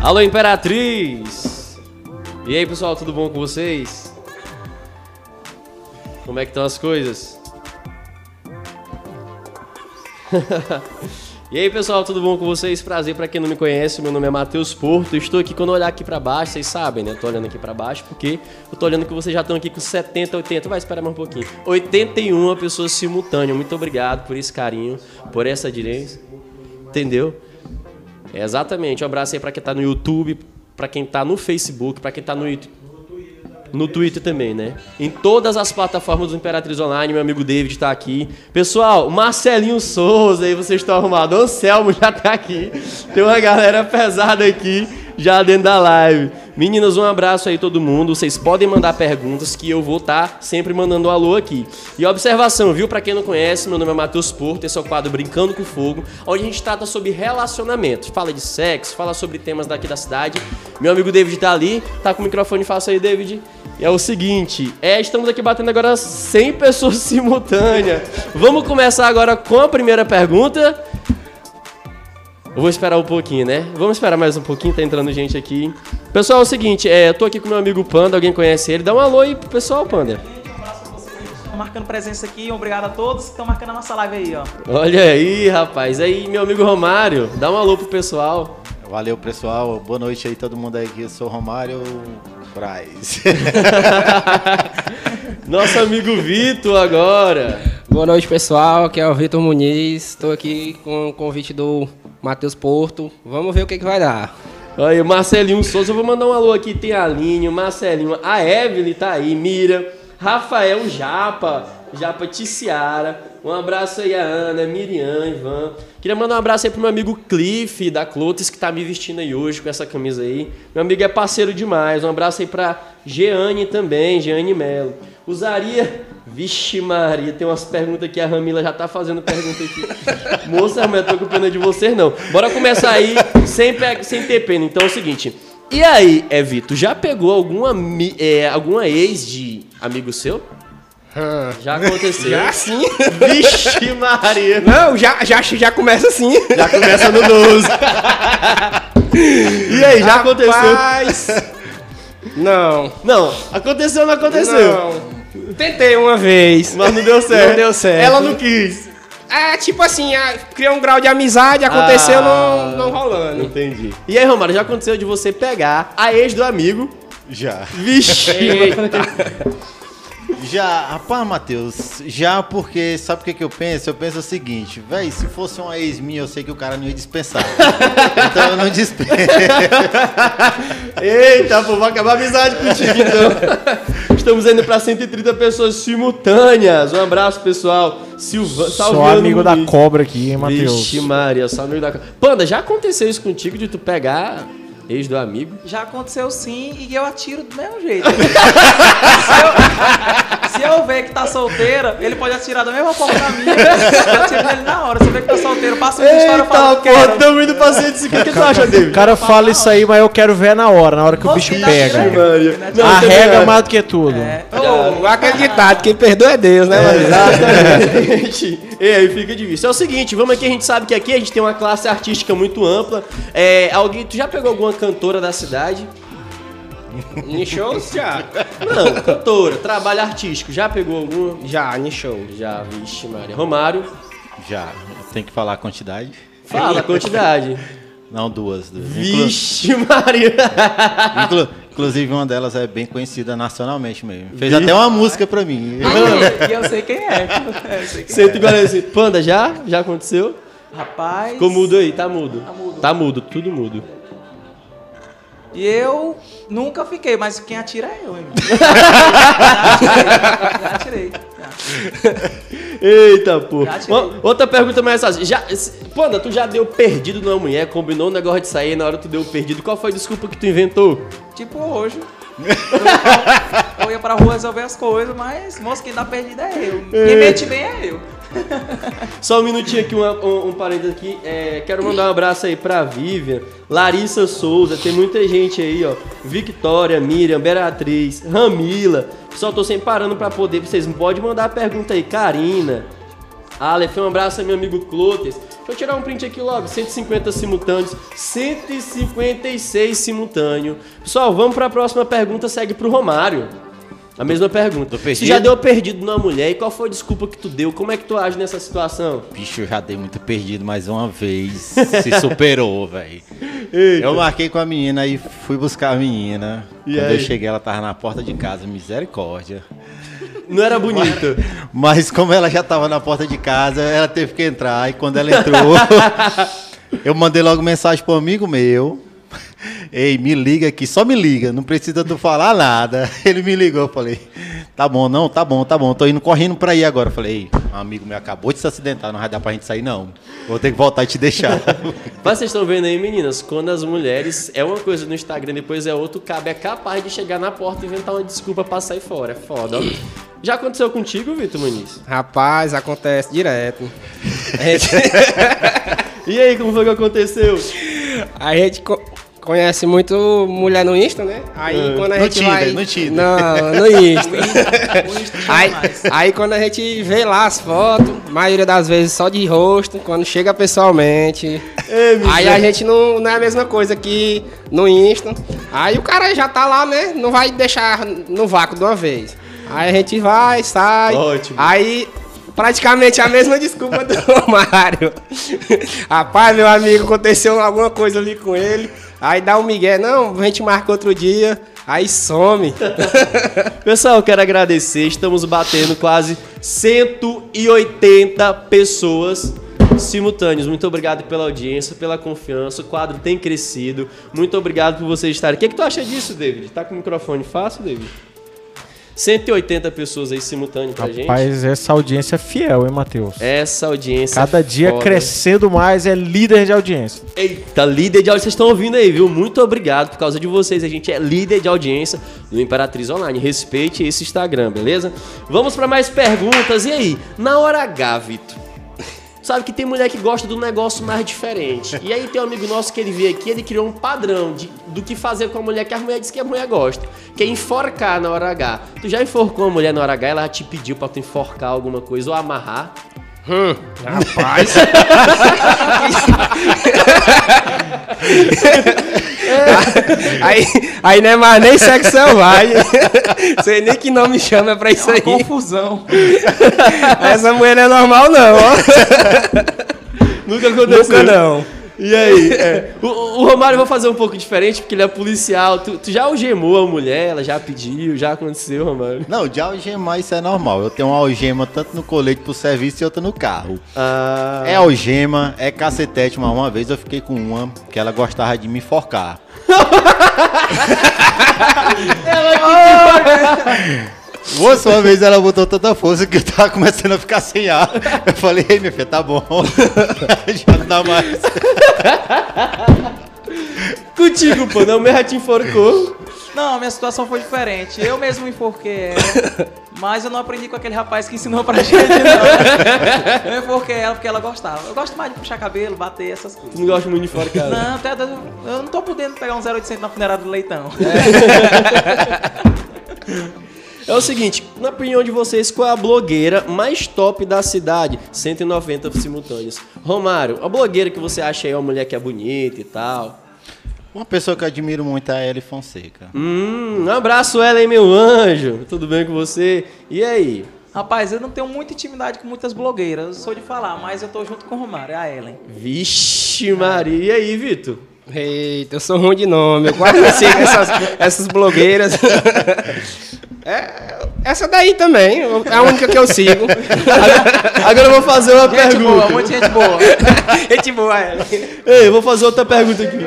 Alô, Imperatriz! E aí, pessoal, tudo bom com vocês? Como é que estão as coisas? e aí, pessoal, tudo bom com vocês? Prazer para quem não me conhece, meu nome é Matheus Porto. Estou aqui quando eu olhar aqui para baixo, vocês sabem, né? Tô olhando aqui para baixo porque eu tô olhando que vocês já estão aqui com 70, 80, vai esperar mais um pouquinho. 81 pessoas simultâneas. Muito obrigado por esse carinho, por essa direita. Entendeu? É, exatamente. Um abraço aí para quem tá no YouTube, para quem tá no Facebook, para quem tá no. No Twitter também, né? Em todas as plataformas do Imperatriz Online, meu amigo David está aqui. Pessoal, Marcelinho Souza, aí vocês estão arrumados. Anselmo já está aqui. Tem uma galera pesada aqui já dentro da live. Meninas, um abraço aí todo mundo. Vocês podem mandar perguntas que eu vou estar tá sempre mandando um alô aqui. E observação, viu? Para quem não conhece, meu nome é Matheus Porto, esse é o quadro Brincando com Fogo, onde a gente trata sobre relacionamento. Fala de sexo, fala sobre temas daqui da cidade. Meu amigo David tá ali, tá com o microfone, faça aí, David. E é o seguinte, é, estamos aqui batendo agora 100 pessoas simultâneas. Vamos começar agora com a primeira pergunta. Eu vou esperar um pouquinho, né? Vamos esperar mais um pouquinho, tá entrando gente aqui. Pessoal, é o seguinte, é, eu tô aqui com meu amigo Panda, alguém conhece ele? Dá um alô aí pro pessoal, Panda. marcando presença aqui, obrigado a todos que estão marcando a nossa live aí, ó. Olha aí, rapaz. Aí, meu amigo Romário, dá um alô pro pessoal. Valeu, pessoal. Boa noite aí, todo mundo aí. Eu sou o Romário Braz. Nosso amigo Vitor agora. Boa noite, pessoal. Aqui é o Vitor Muniz. Estou aqui com o convite do Matheus Porto. Vamos ver o que, que vai dar. Aí, Marcelinho Souza, eu vou mandar um alô aqui. Tem a Aline, o Marcelinho, a Evelyn tá aí, Mira, Rafael Japa, Japa Ticiara. Um abraço aí a Ana, Miriam, Ivan. Queria mandar um abraço aí pro meu amigo Cliff, da Clotes, que tá me vestindo aí hoje com essa camisa aí. Meu amigo é parceiro demais. Um abraço aí pra Jeane também, Jeane Melo. Usaria. Vixe Maria, tem umas perguntas que a Ramila já tá fazendo pergunta aqui. Moça, mas eu tô com pena de vocês não. Bora começar aí sem, sem ter pena. Então é o seguinte. E aí, é Vitor, já pegou alguma, é, alguma ex de amigo seu? Já aconteceu. Já sim. Vixe Maria. Não, já, já, já começa assim. Já começa no 12. e aí, já Rapaz, aconteceu? Não. Não, aconteceu ou não aconteceu? Não. Tentei uma vez. Mas não deu certo. Não deu certo. Ela não quis. É, tipo assim, a- criou um grau de amizade, aconteceu Ah. não, não rolando. Entendi. E aí, Romário, já aconteceu de você pegar a ex do amigo? Já. Vixe. Já, rapaz, Matheus, já porque, sabe o que, que eu penso? Eu penso o seguinte, véi, se fosse uma ex minha, eu sei que o cara não ia dispensar. então eu não dispenso. Eita, pô, vai acabar a amizade contigo então. Estamos indo pra 130 pessoas simultâneas. Um abraço, pessoal. Silva, Sou Salviano amigo da cobra aqui, hein, Matheus? Vixe, Maria, sou amigo da cobra. Panda, já aconteceu isso contigo de tu pegar ex do amigo? Já aconteceu sim e eu atiro do mesmo jeito. se, eu, ver que tá solteira, ele pode atirar da mesma forma da minha. Eu atiro nele na hora. Se eu ver que tá solteiro, passa uma história Eita, falando que porra, tamo indo pra 150. O que tu acha, David? O cara fala isso aí, mas eu quero ver na hora, na hora que o Você bicho já pega. Né? Não, Arrega também mais do que tudo. É. Ô, aquele ditado, quem perdoa é Deus, né, mano? Exatamente. E aí fica difícil. É o seguinte, vamos aqui, a gente sabe que aqui a gente tem uma classe artística muito ampla. É, alguém, tu já pegou alguma cantora da cidade? Em shows, já. Não, cantora, trabalho artístico. Já pegou alguma? Já, em show. Já, vixe, Maria. Romário, Já, tem que falar a quantidade? fala a quantidade. Não, duas. duas. Inclu- Vixe, Maria. inclu- inclusive uma delas é bem conhecida nacionalmente mesmo. Fez até uma música pra mim. E eu sei quem é. Igual assim. Panda, já? Já aconteceu? é. Rapaz. Ficou mudo aí, tá mudo. Tá mudo. Tá mudo, tudo mudo. E eu nunca fiquei, mas quem atira é eu, hein? Já atirei. Já atirei. Eita, pô. Outra pergunta mais fácil. Já, Panda, tu já deu perdido numa mulher, combinou um negócio de sair, na hora tu deu perdido. Qual foi a desculpa que tu inventou? Tipo hoje. Eu, ia pra rua resolver as coisas, mas moço, quem tá perdido é eu. Quem mente bem é eu. Só um minutinho aqui, uma- um, um parênteses aqui. É, quero mandar um abraço aí pra Vivian, Larissa Souza, tem muita gente aí, ó. Victória, Miriam, Beatriz, Ramila. Só tô sem parando pra poder. Vocês podem mandar a pergunta aí. Karina, Aleph, um abraço aí, meu amigo Clotes. Deixa eu tirar um print aqui logo. 150 simultâneos, 156 simultâneo. Pessoal, vamos para a próxima pergunta. Segue pro Romário. A mesma pergunta. Você já deu perdido numa mulher e qual foi a desculpa que tu deu? Como é que tu age nessa situação? Bicho, eu já dei muito perdido mais uma vez. Se superou, velho. Eu marquei com a menina e fui buscar a menina. E Quando aí? eu cheguei, ela tava na porta de casa. Misericórdia. Não era bonita. Mas como ela já tava na porta de casa, ela teve que entrar. E quando ela entrou, eu mandei logo mensagem pro amigo meu. Ei, me liga aqui, só me liga, não precisa tu falar nada. Ele me ligou, eu falei, tá bom, não, tá bom, tá bom, tô indo correndo pra ir agora. Eu falei, ei, um amigo meu acabou de se acidentar, não vai dar pra gente sair não. Vou ter que voltar e te deixar. Mas vocês estão vendo aí, meninas, quando as mulheres é uma coisa no Instagram, depois é outro, cabe é capaz de chegar na porta e inventar uma desculpa pra sair fora. É foda, ó. Já aconteceu contigo, Vitor Muniz? Rapaz, acontece direto. Gente, E aí, como foi que aconteceu? a gente conhece muito mulher no Insta, né? Aí É. quando a No gente Tinder, vai... no Tinder. Não, no Insta. O Insta Aí, aí quando a gente vê lá as fotos, maioria das vezes só de rosto, quando chega pessoalmente. aí a gente não, não é a mesma coisa que no Insta. Aí o cara já tá lá, né? Não vai deixar no vácuo de uma vez. Aí a gente vai, sai. Ótimo. Aí praticamente a mesma desculpa do Mário. Rapaz, meu amigo, aconteceu alguma coisa ali com ele. Aí dá um migué, não, a gente marca outro dia. Aí some. Pessoal, quero agradecer. Estamos batendo quase 180 pessoas simultâneas. Muito obrigado pela audiência, pela confiança. O quadro tem crescido. Muito obrigado por vocês estarem. O que, é que tu acha disso, David? Tá com o microfone fácil, David? 180 pessoas aí simultâneo pra gente. Rapaz, essa audiência é fiel, hein, Matheus? Essa audiência. Cada dia foda. crescendo mais, é líder de audiência. Eita, líder de audiência, vocês estão ouvindo aí, viu? Muito obrigado por causa de vocês. A gente é líder de audiência do Imperatriz Online. Respeite esse Instagram, beleza? Vamos para mais perguntas. E aí, na hora H, Vitor? Sabe que tem mulher que gosta do negócio mais diferente. E aí tem um amigo nosso que ele veio aqui, ele criou um padrão de, do que fazer com a mulher que a mulher diz que a mulher gosta. Que é enforcar na hora H. Tu já enforcou uma mulher na hora H, ela te pediu pra tu enforcar alguma coisa ou amarrar. Hum, rapaz. aí, aí não é mais nem sexo selvagem. Sei nem que nome chama pra isso aí. Confusão. Essa mulher não é normal, não, ó. Nunca aconteceu. Nunca não. E aí? é, o, o Romário eu vou fazer um pouco diferente, porque ele é policial. Tu, tu já algemou a mulher, ela já pediu, já aconteceu, Romário. Não, de algemar isso é normal. Eu tenho uma algema tanto no colete pro serviço e outra no carro. Ah, É algema, é cacetete, mas uma vez eu fiquei com uma que ela gostava de me enforcar. Moça, uma vez ela botou tanta força que eu tava começando a ficar sem ar. Eu falei, ei, minha filha, tá bom. Já não dá mais. contigo, pô, não, meu te enforcou. Não, a minha situação foi diferente. Eu mesmo enforquei ela, mas eu não aprendi com aquele rapaz que ensinou pra gente, não. Eu enforquei ela porque ela gostava. Eu gosto mais de puxar cabelo, bater, essas coisas. Tu não gosta muito de enforcar. né? Não, até eu não tô podendo pegar um 0800 na funerária do leitão. É o seguinte, na opinião de vocês, qual é a blogueira mais top da cidade? 190 simultâneos. Romário, a blogueira que você acha aí uma mulher que é bonita e tal. Uma pessoa que eu admiro muito é a Ellie Fonseca. Hum, um abraço, Ellen, meu anjo. Tudo bem com você? E aí? Rapaz, eu não tenho muita intimidade com muitas blogueiras, eu sou de falar, mas eu tô junto com o Romário, é a Ellen. Vixe, Maria. E aí, Vitor? Eita, eu sou ruim de nome. Eu quase não sigo essas, essas blogueiras. É, essa daí também. É a única que eu sigo. Agora eu vou fazer uma Gente pergunta. boa, muita gente boa. Gente boa, ela. Ei, eu vou fazer outra pergunta aqui.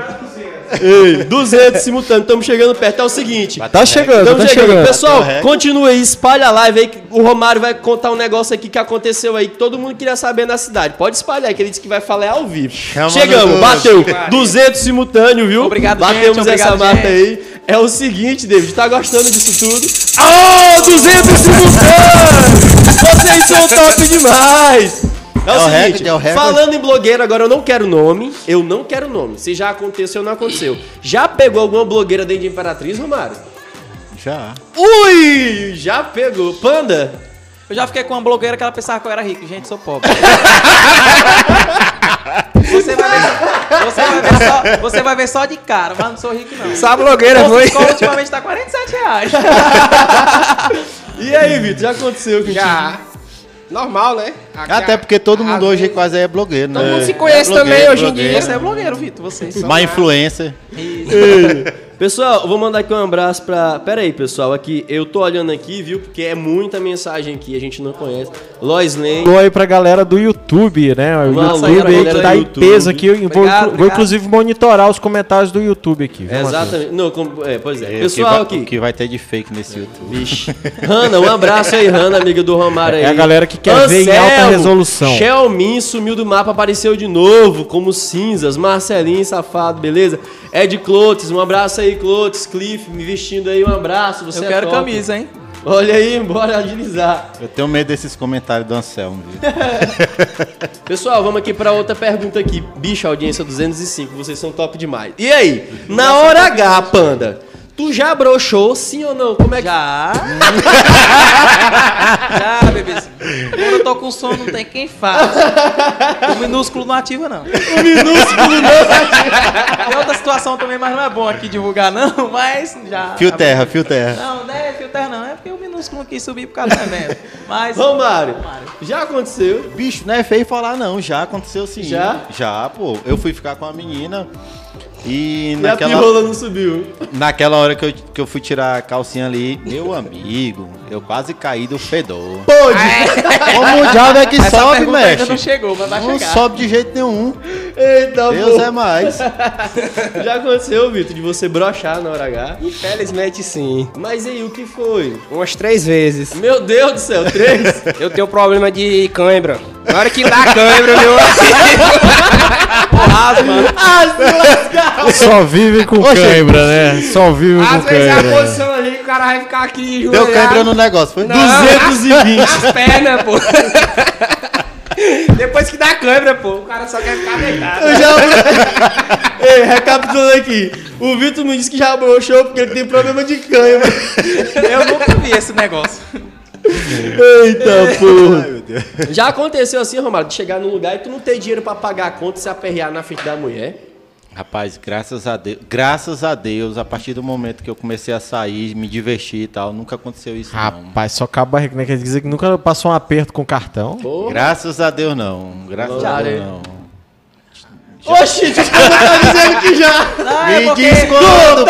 Ei, 200 simultâneos, estamos chegando perto. É o seguinte. Tá chegando, tá chegando. chegando. Pessoal, recorde. continua aí, espalha a live aí. que O Romário vai contar um negócio aqui que aconteceu aí, que todo mundo queria saber na cidade. Pode espalhar, que ele disse que vai falar é ao vivo. Chama Chegamos, bateu. 200 simultâneo, viu? Obrigado, Batemos gente, essa marca gente. aí. É o seguinte, David, tá gostando disso tudo? Oh, 200 simultâneos! Vocês são top demais! É o, É o seguinte, recorde, é o recorde. falando em blogueira, agora eu não quero nome, eu não quero nome. Se já aconteceu ou não aconteceu. Já pegou alguma blogueira dentro de Imperatriz, Romário? Já. Ui, já pegou. Panda? Eu já fiquei com uma blogueira que ela pensava que eu era rico. Gente, sou pobre. Você vai, ver, você, vai ver só, você vai ver só de cara, mas não sou rico não. Só a blogueira foi. escola ultimamente tá 47 reais. E aí, Vitor, já aconteceu contigo? Já. Normal, né? Aqui Até a- porque todo mundo hoje vezes- quase é blogueiro, né? Todo mundo se É conhece blogueiro, também hoje em dia. Você é blogueiro, Vitor, você. Má influência. Pessoal, eu vou mandar aqui um abraço pra. Pera aí, pessoal, aqui eu tô olhando aqui, viu? Porque é muita mensagem aqui, a gente não conhece. Lois Lane. Alô aí pra galera do YouTube, né? O YouTube aí que tá em YouTube. peso aqui. Eu vou, Obrigado, vou inclusive monitorar os comentários do YouTube aqui. viu, Matheus? Exatamente. Não, como- é, pois é. É, o que Pessoal vai- aqui. O que vai ter de fake nesse YouTube. Vixe. Hanna, um abraço aí, Hanna, amiga do Romário aí. É a galera que quer ver em alta resolução. Shelmin sumiu do mapa, apareceu de novo, como cinzas. Marcelinho, safado, beleza? Ed Clotes, um abraço aí, Clotes. Cliff, me vestindo aí, um abraço. Você Eu é quero top. camisa, hein? Olha aí, bora agilizar. Eu tenho medo desses comentários do Anselmo, viu? Pessoal, vamos aqui pra outra pergunta aqui. Bicho, audiência 205, vocês são top demais. E aí, na hora H, Panda, tu já broxou, sim ou não? Como é que... Já. Já, bebezinho. Quando eu tô com sono, não tem quem faça. O minúsculo não ativa, não. O minúsculo não Tem outra situação também, mas não é bom aqui divulgar, não. Mas já. Fio terra, fio terra. Não, não é filter, não. É porque o minúsculo não quis subir por causa do evento. Mas. Romário, Romário. já aconteceu? Bicho, não é feio falar não, já aconteceu sim. Já? Já, pô. Eu fui ficar com a menina e E a naquela, pirola não subiu. naquela hora que eu, que eu fui tirar a calcinha ali, meu amigo, eu quase caí do fedor. Pode! Como o diabo é que Essa sobe, mestre? não chegou, mas vai Não chegar. sobe de jeito nenhum. Eita, Deus pô. é mais. Já aconteceu, Vitor, de você broxar na hora H? Infelizmente sim. Mas e aí, o que foi? Umas três vezes. Meu Deus do céu, três? Eu tenho problema de cãibra. Na hora que dá cãibra, meu Só vive com cãibra, né? Só vive com Às vezes é a cãibra. posição ali que o cara vai ficar aqui Deu joelhado. câimbra no negócio, foi? Não, 220. As pernas, pô. Depois que dá câimbra, pô, o cara só quer ficar deitado. Eu já... Ei, recapitulando aqui. O Vitor me disse que já broxou porque ele tem problema de cãibra. Eu nunca vi esse negócio. Eita, porra. Ai, meu Deus. Já aconteceu assim, Romário, de chegar num lugar e tu não ter dinheiro pra pagar a conta e se aperrear na frente da mulher? Rapaz, graças a Deus, graças a Deus, a partir do momento que eu comecei a sair, me divertir e tal, nunca aconteceu isso não. Rapaz, só acaba né? Quer dizer que nunca passou um aperto com cartão. Porra. Graças a Deus não. Graças a Deus né? Não. Oxi, tu tá dizendo que já. Não, Me é porque... diz mano.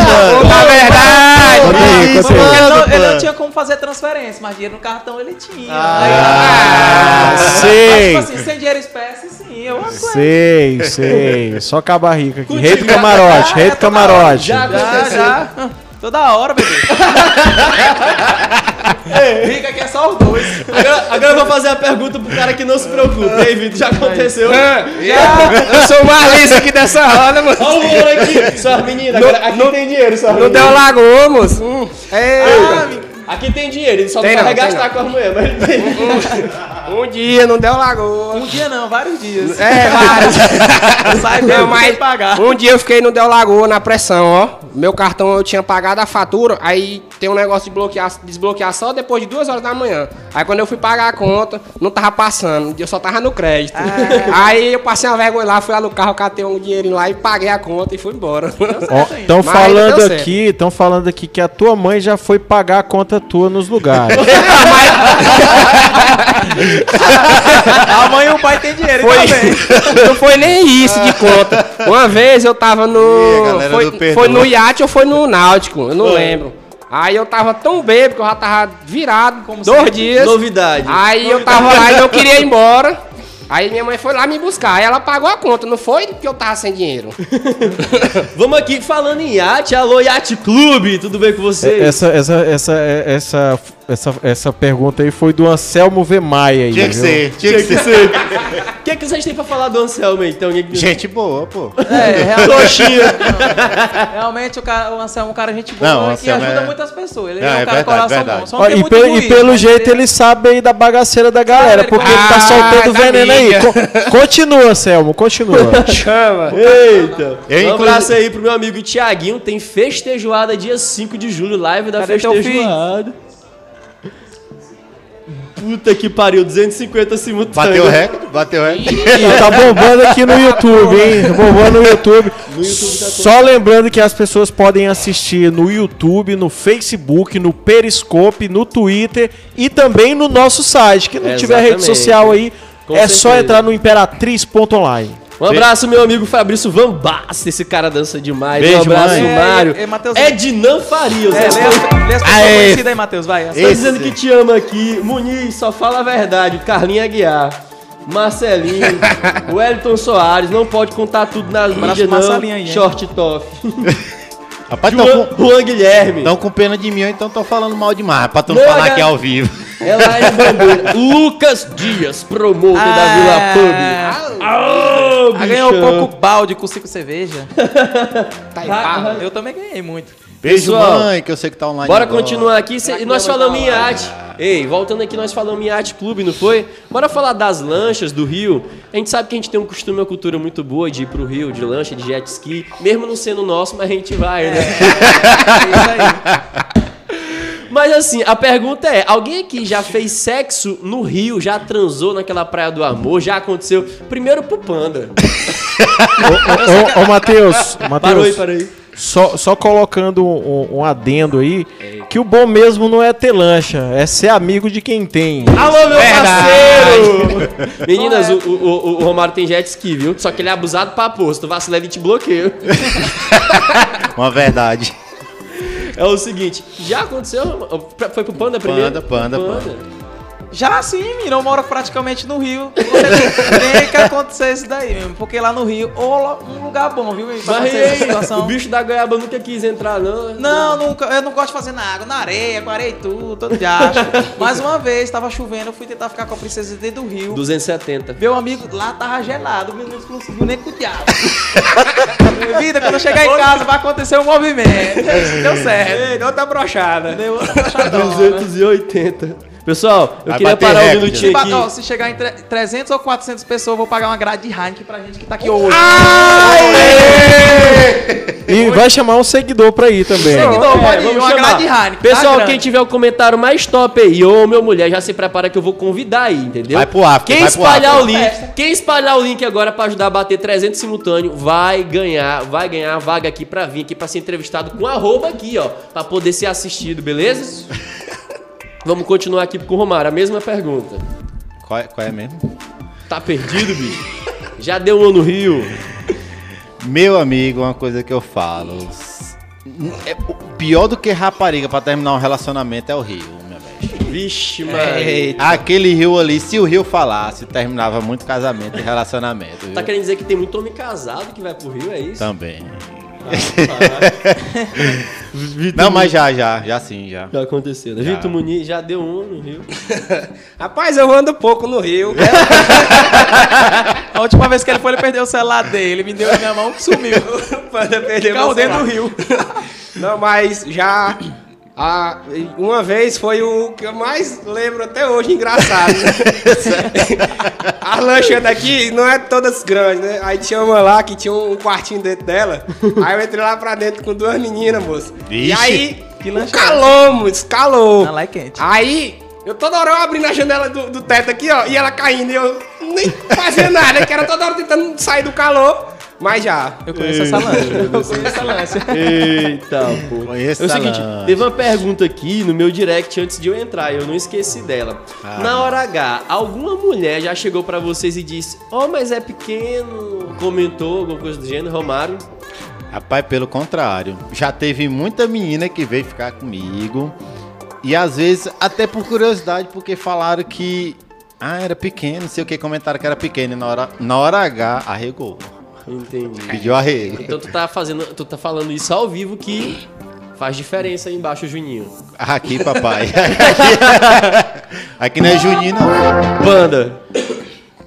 Na verdade, Conta aí, Me diz conta aí. Ele, não, tinha como fazer transferência, mas dinheiro no cartão ele tinha. Ah, Mas, sei. tipo assim, sem dinheiro espécie, sim, eu aguento. Sei, sei. Só caba rica aqui. Rei do camarote, rei do camarote. Já Já, já. Toda hora, bebê. Rica aqui é só os dois. Agora, agora eu vou fazer a pergunta pro cara que não se preocupa. Ei, Vitor, já aconteceu? já, eu sou o mais liso aqui dessa roda, mano. Olha o ouro aqui. Suas meninas, agora aqui tem dinheiro, suas Não meninas. deu lagoa, moço. Hum. Ah, Eita. Aqui tem dinheiro, ele só Tem não vai não, gastar com as mulheres, mas ele tem. Um dia não deu lagoa. Um dia não, vários dias. É, vários. Sai mesmo, mas pagar. um dia eu fiquei no Del Lagoa na pressão, ó. Meu cartão eu tinha pagado a fatura, aí tem um negócio de bloquear, desbloquear só depois de duas horas da manhã. Aí quando eu fui pagar a conta, não tava passando, eu só tava no crédito. Aí eu passei uma vergonha lá, fui lá no carro, catei um dinheirinho lá e paguei a conta e fui embora. Estão falando aqui, estão falando aqui que a tua mãe já foi pagar a conta tua nos lugares. A mãe e o pai tem dinheiro Foi, também. não foi nem isso de conta. Uma vez eu tava no. Foi, foi no iate ou foi no Náutico, eu não lembro. Aí eu tava tão bêbado que eu já tava virado Como dois sempre. dias. Novidade. Aí eu tava lá e não queria ir embora. Aí minha mãe foi lá me buscar. Aí ela pagou a conta, não foi porque eu tava sem dinheiro. Vamos aqui falando em iate. Alô, Iate Clube, tudo bem com vocês? essa, essa, essa, essa, essa, essa pergunta aí foi do Anselmo V. Maia aí. Tinha que viu? ser, tinha que Tinha que ser. O que, é que vocês têm pra falar do Anselmo aí? Então, alguém que... Gente boa, pô. É, realmente, Coxinha. realmente o, cara, o Anselmo é um cara gente boa Não, que ajuda é- muitas pessoas. Ele Não, é um é cara de verdade, coração verdade. bom. Só não Ó, e, pelo, e pelo jeito ele- ele sabe aí da bagaceira da galera, ele porque ele tá Ah, soltando veneno aí. Co- continua, Anselmo, continua. Chama. Eita. Eu, um abraço aí pro meu amigo Tiaguinho. Tem festejoada dia 5 de julho, live da Cadê teu festejoada. Puta que pariu, 250 simultâneos. Bateu o recorde? Bateu o recorde. Tá bombando aqui no YouTube, hein? Bombando no YouTube. Só lembrando que as pessoas podem assistir no YouTube, no Facebook, no Periscope, no Twitter e também no nosso site. Que não tiver rede social aí, Com é só certeza. entrar no imperatriz.online. Um abraço, meu amigo Fabrício Van Basten. Esse cara dança demais. Beijo, um abraço, mãe. Mário. É, é, Matheus- Ednan Farias. É, Esse lê as, conhecidas aí, Matheus, vai. Tá Esse. dizendo que te ama aqui. Muniz, só fala a verdade. Carlinha Aguiar. Marcelinho. Wellington Soares. Não pode contar tudo nas mídias, não. Marcelinho aí? Short Toff. Rapaz, Juan, com, Juan Guilherme. tão com pena de mim, então tô falando mal demais. Pra tu não Não, falar cara. que é ao vivo. Ela é bandeira. Lucas Dias, promotor da Vila Pub. Ah, ganhou um pouco balde com cinco cerveja. Tá Ah, Eu também ganhei muito. Beijo, Pessoal, mãe, que eu sei que tá online. Bora agora. continuar aqui. Cê- e nós falamos em iate. Ei, voltando aqui, nós falamos em iate clube, não foi? Bora falar das lanchas do Rio. A gente sabe que a gente tem um costume, uma cultura muito boa de ir pro Rio, de lancha, de jet ski. Mesmo não sendo nosso, mas a gente vai, né? Mas assim, a pergunta é: alguém aqui já fez sexo no Rio, já transou naquela praia do amor? Já aconteceu? Primeiro pro Panda. Ô, ô, ô Matheus, Parou aí, parou aí. só, só colocando um, um adendo aí, que o bom mesmo não é ter lancha, é ser amigo de quem tem. Alô, meu parceiro! Meninas, o, o, o- o Romário tem jet ski, viu? Só que ele é abusado pra posto. Vacila, ele te bloqueia. Uma verdade. É o seguinte, já aconteceu? Foi pro Panda primeiro? Panda, panda, Já sim, menino, eu moro praticamente no Rio. Tem que acontecer isso daí mesmo. Porque lá no Rio, ó, um lugar bom, viu? Mas aí, situação. o bicho da goiaba nunca quis entrar, não? né? Não, nunca, eu não gosto de fazer na água, na areia, com areia e tudo, todo de acho. Mais uma vez, tava chovendo, eu fui tentar ficar com a princesa dentro do rio. 270. Meu amigo, lá tava gelado, menino não conseguiu nem com o diabo. Minha vida, quando eu chegar em casa, vai acontecer um movimento. Deu certo. Deu outra brochada. Deu outra brochadona. 280. Pessoal, eu Vai queria bater parar um recorde. Minutinho aqui. ó, se chegar em tre- 300 ou 400 pessoas, eu vou pagar uma grade de Heineken pra gente que tá aqui hoje. E vai chamar um seguidor pra ir também. Seguidor, É, pode ir, vamos uma chamar. grade de Heineken. tá Pessoal, grande. quem tiver o comentário mais top aí, ô meu mulher, já se prepara que eu vou convidar aí, entendeu? Vai pro after, Quem vai pro espalhar after. o link, quem espalhar o link agora pra ajudar a bater 300 simultâneo, vai ganhar, vai ganhar a vaga aqui pra vir aqui pra ser entrevistado com arroba aqui, ó, pra poder ser assistido, beleza? Vamos continuar aqui com o Romário, a mesma pergunta. Qual é, qual é mesmo? Tá perdido, bicho? Já deu um no Rio. Meu amigo, uma coisa que eu falo. É, o pior do que rapariga pra terminar um relacionamento é o rio, minha velha. Vixe, mano. Aquele rio ali, se o rio falasse, terminava muito casamento e relacionamento. Viu? Tá querendo dizer que tem muito homem casado que vai pro Rio, é isso? Também. Vitor Não, mas já, já, já sim, já. Já aconteceu. né? Já. Vitor Muniz já deu um no Rio. Rapaz, eu ando pouco no Rio. A última vez que ele foi, ele perdeu o celular dele. Ele me deu na minha mão que sumiu. Perdeu meu dentro do rio. Não, mas já. A- uma vez foi o que eu mais lembro até hoje, engraçado. né? As lanchas daqui não é todas grandes, né? Aí tinha uma lá que tinha um quartinho dentro dela. Aí eu entrei lá pra dentro com duas meninas, moço. E Vixe. aí, Que lanche calou, moço, calou. Ah, lá é quente. Aí, eu toda hora eu abrindo a janela do, do teto aqui, ó, e ela caindo, e eu nem fazia nada, que era toda hora tentando sair do calor, mas já. Eu conheço essa lancha. Eu conheço essa lancha. Eita, pô. Conheço é o seguinte, lancha. teve uma pergunta aqui no meu direct antes de eu entrar, eu não esqueci dela. Ah. Na hora H, alguma mulher já chegou pra vocês e disse: "Oh, mas é pequeno", comentou alguma coisa do gênero, Romário? Rapaz, pelo contrário. Já teve muita menina que veio ficar comigo. E às vezes, até por curiosidade, porque falaram que. Ah, era pequeno, não sei o que, comentaram que era pequeno. E na hora, na hora H, arregou. Entendi. Pediu arrego. Então tu tá fazendo, tu tá falando isso ao vivo que faz diferença aí embaixo, Juninho. Aqui, papai. Aqui, não é Juninho, não. Banda.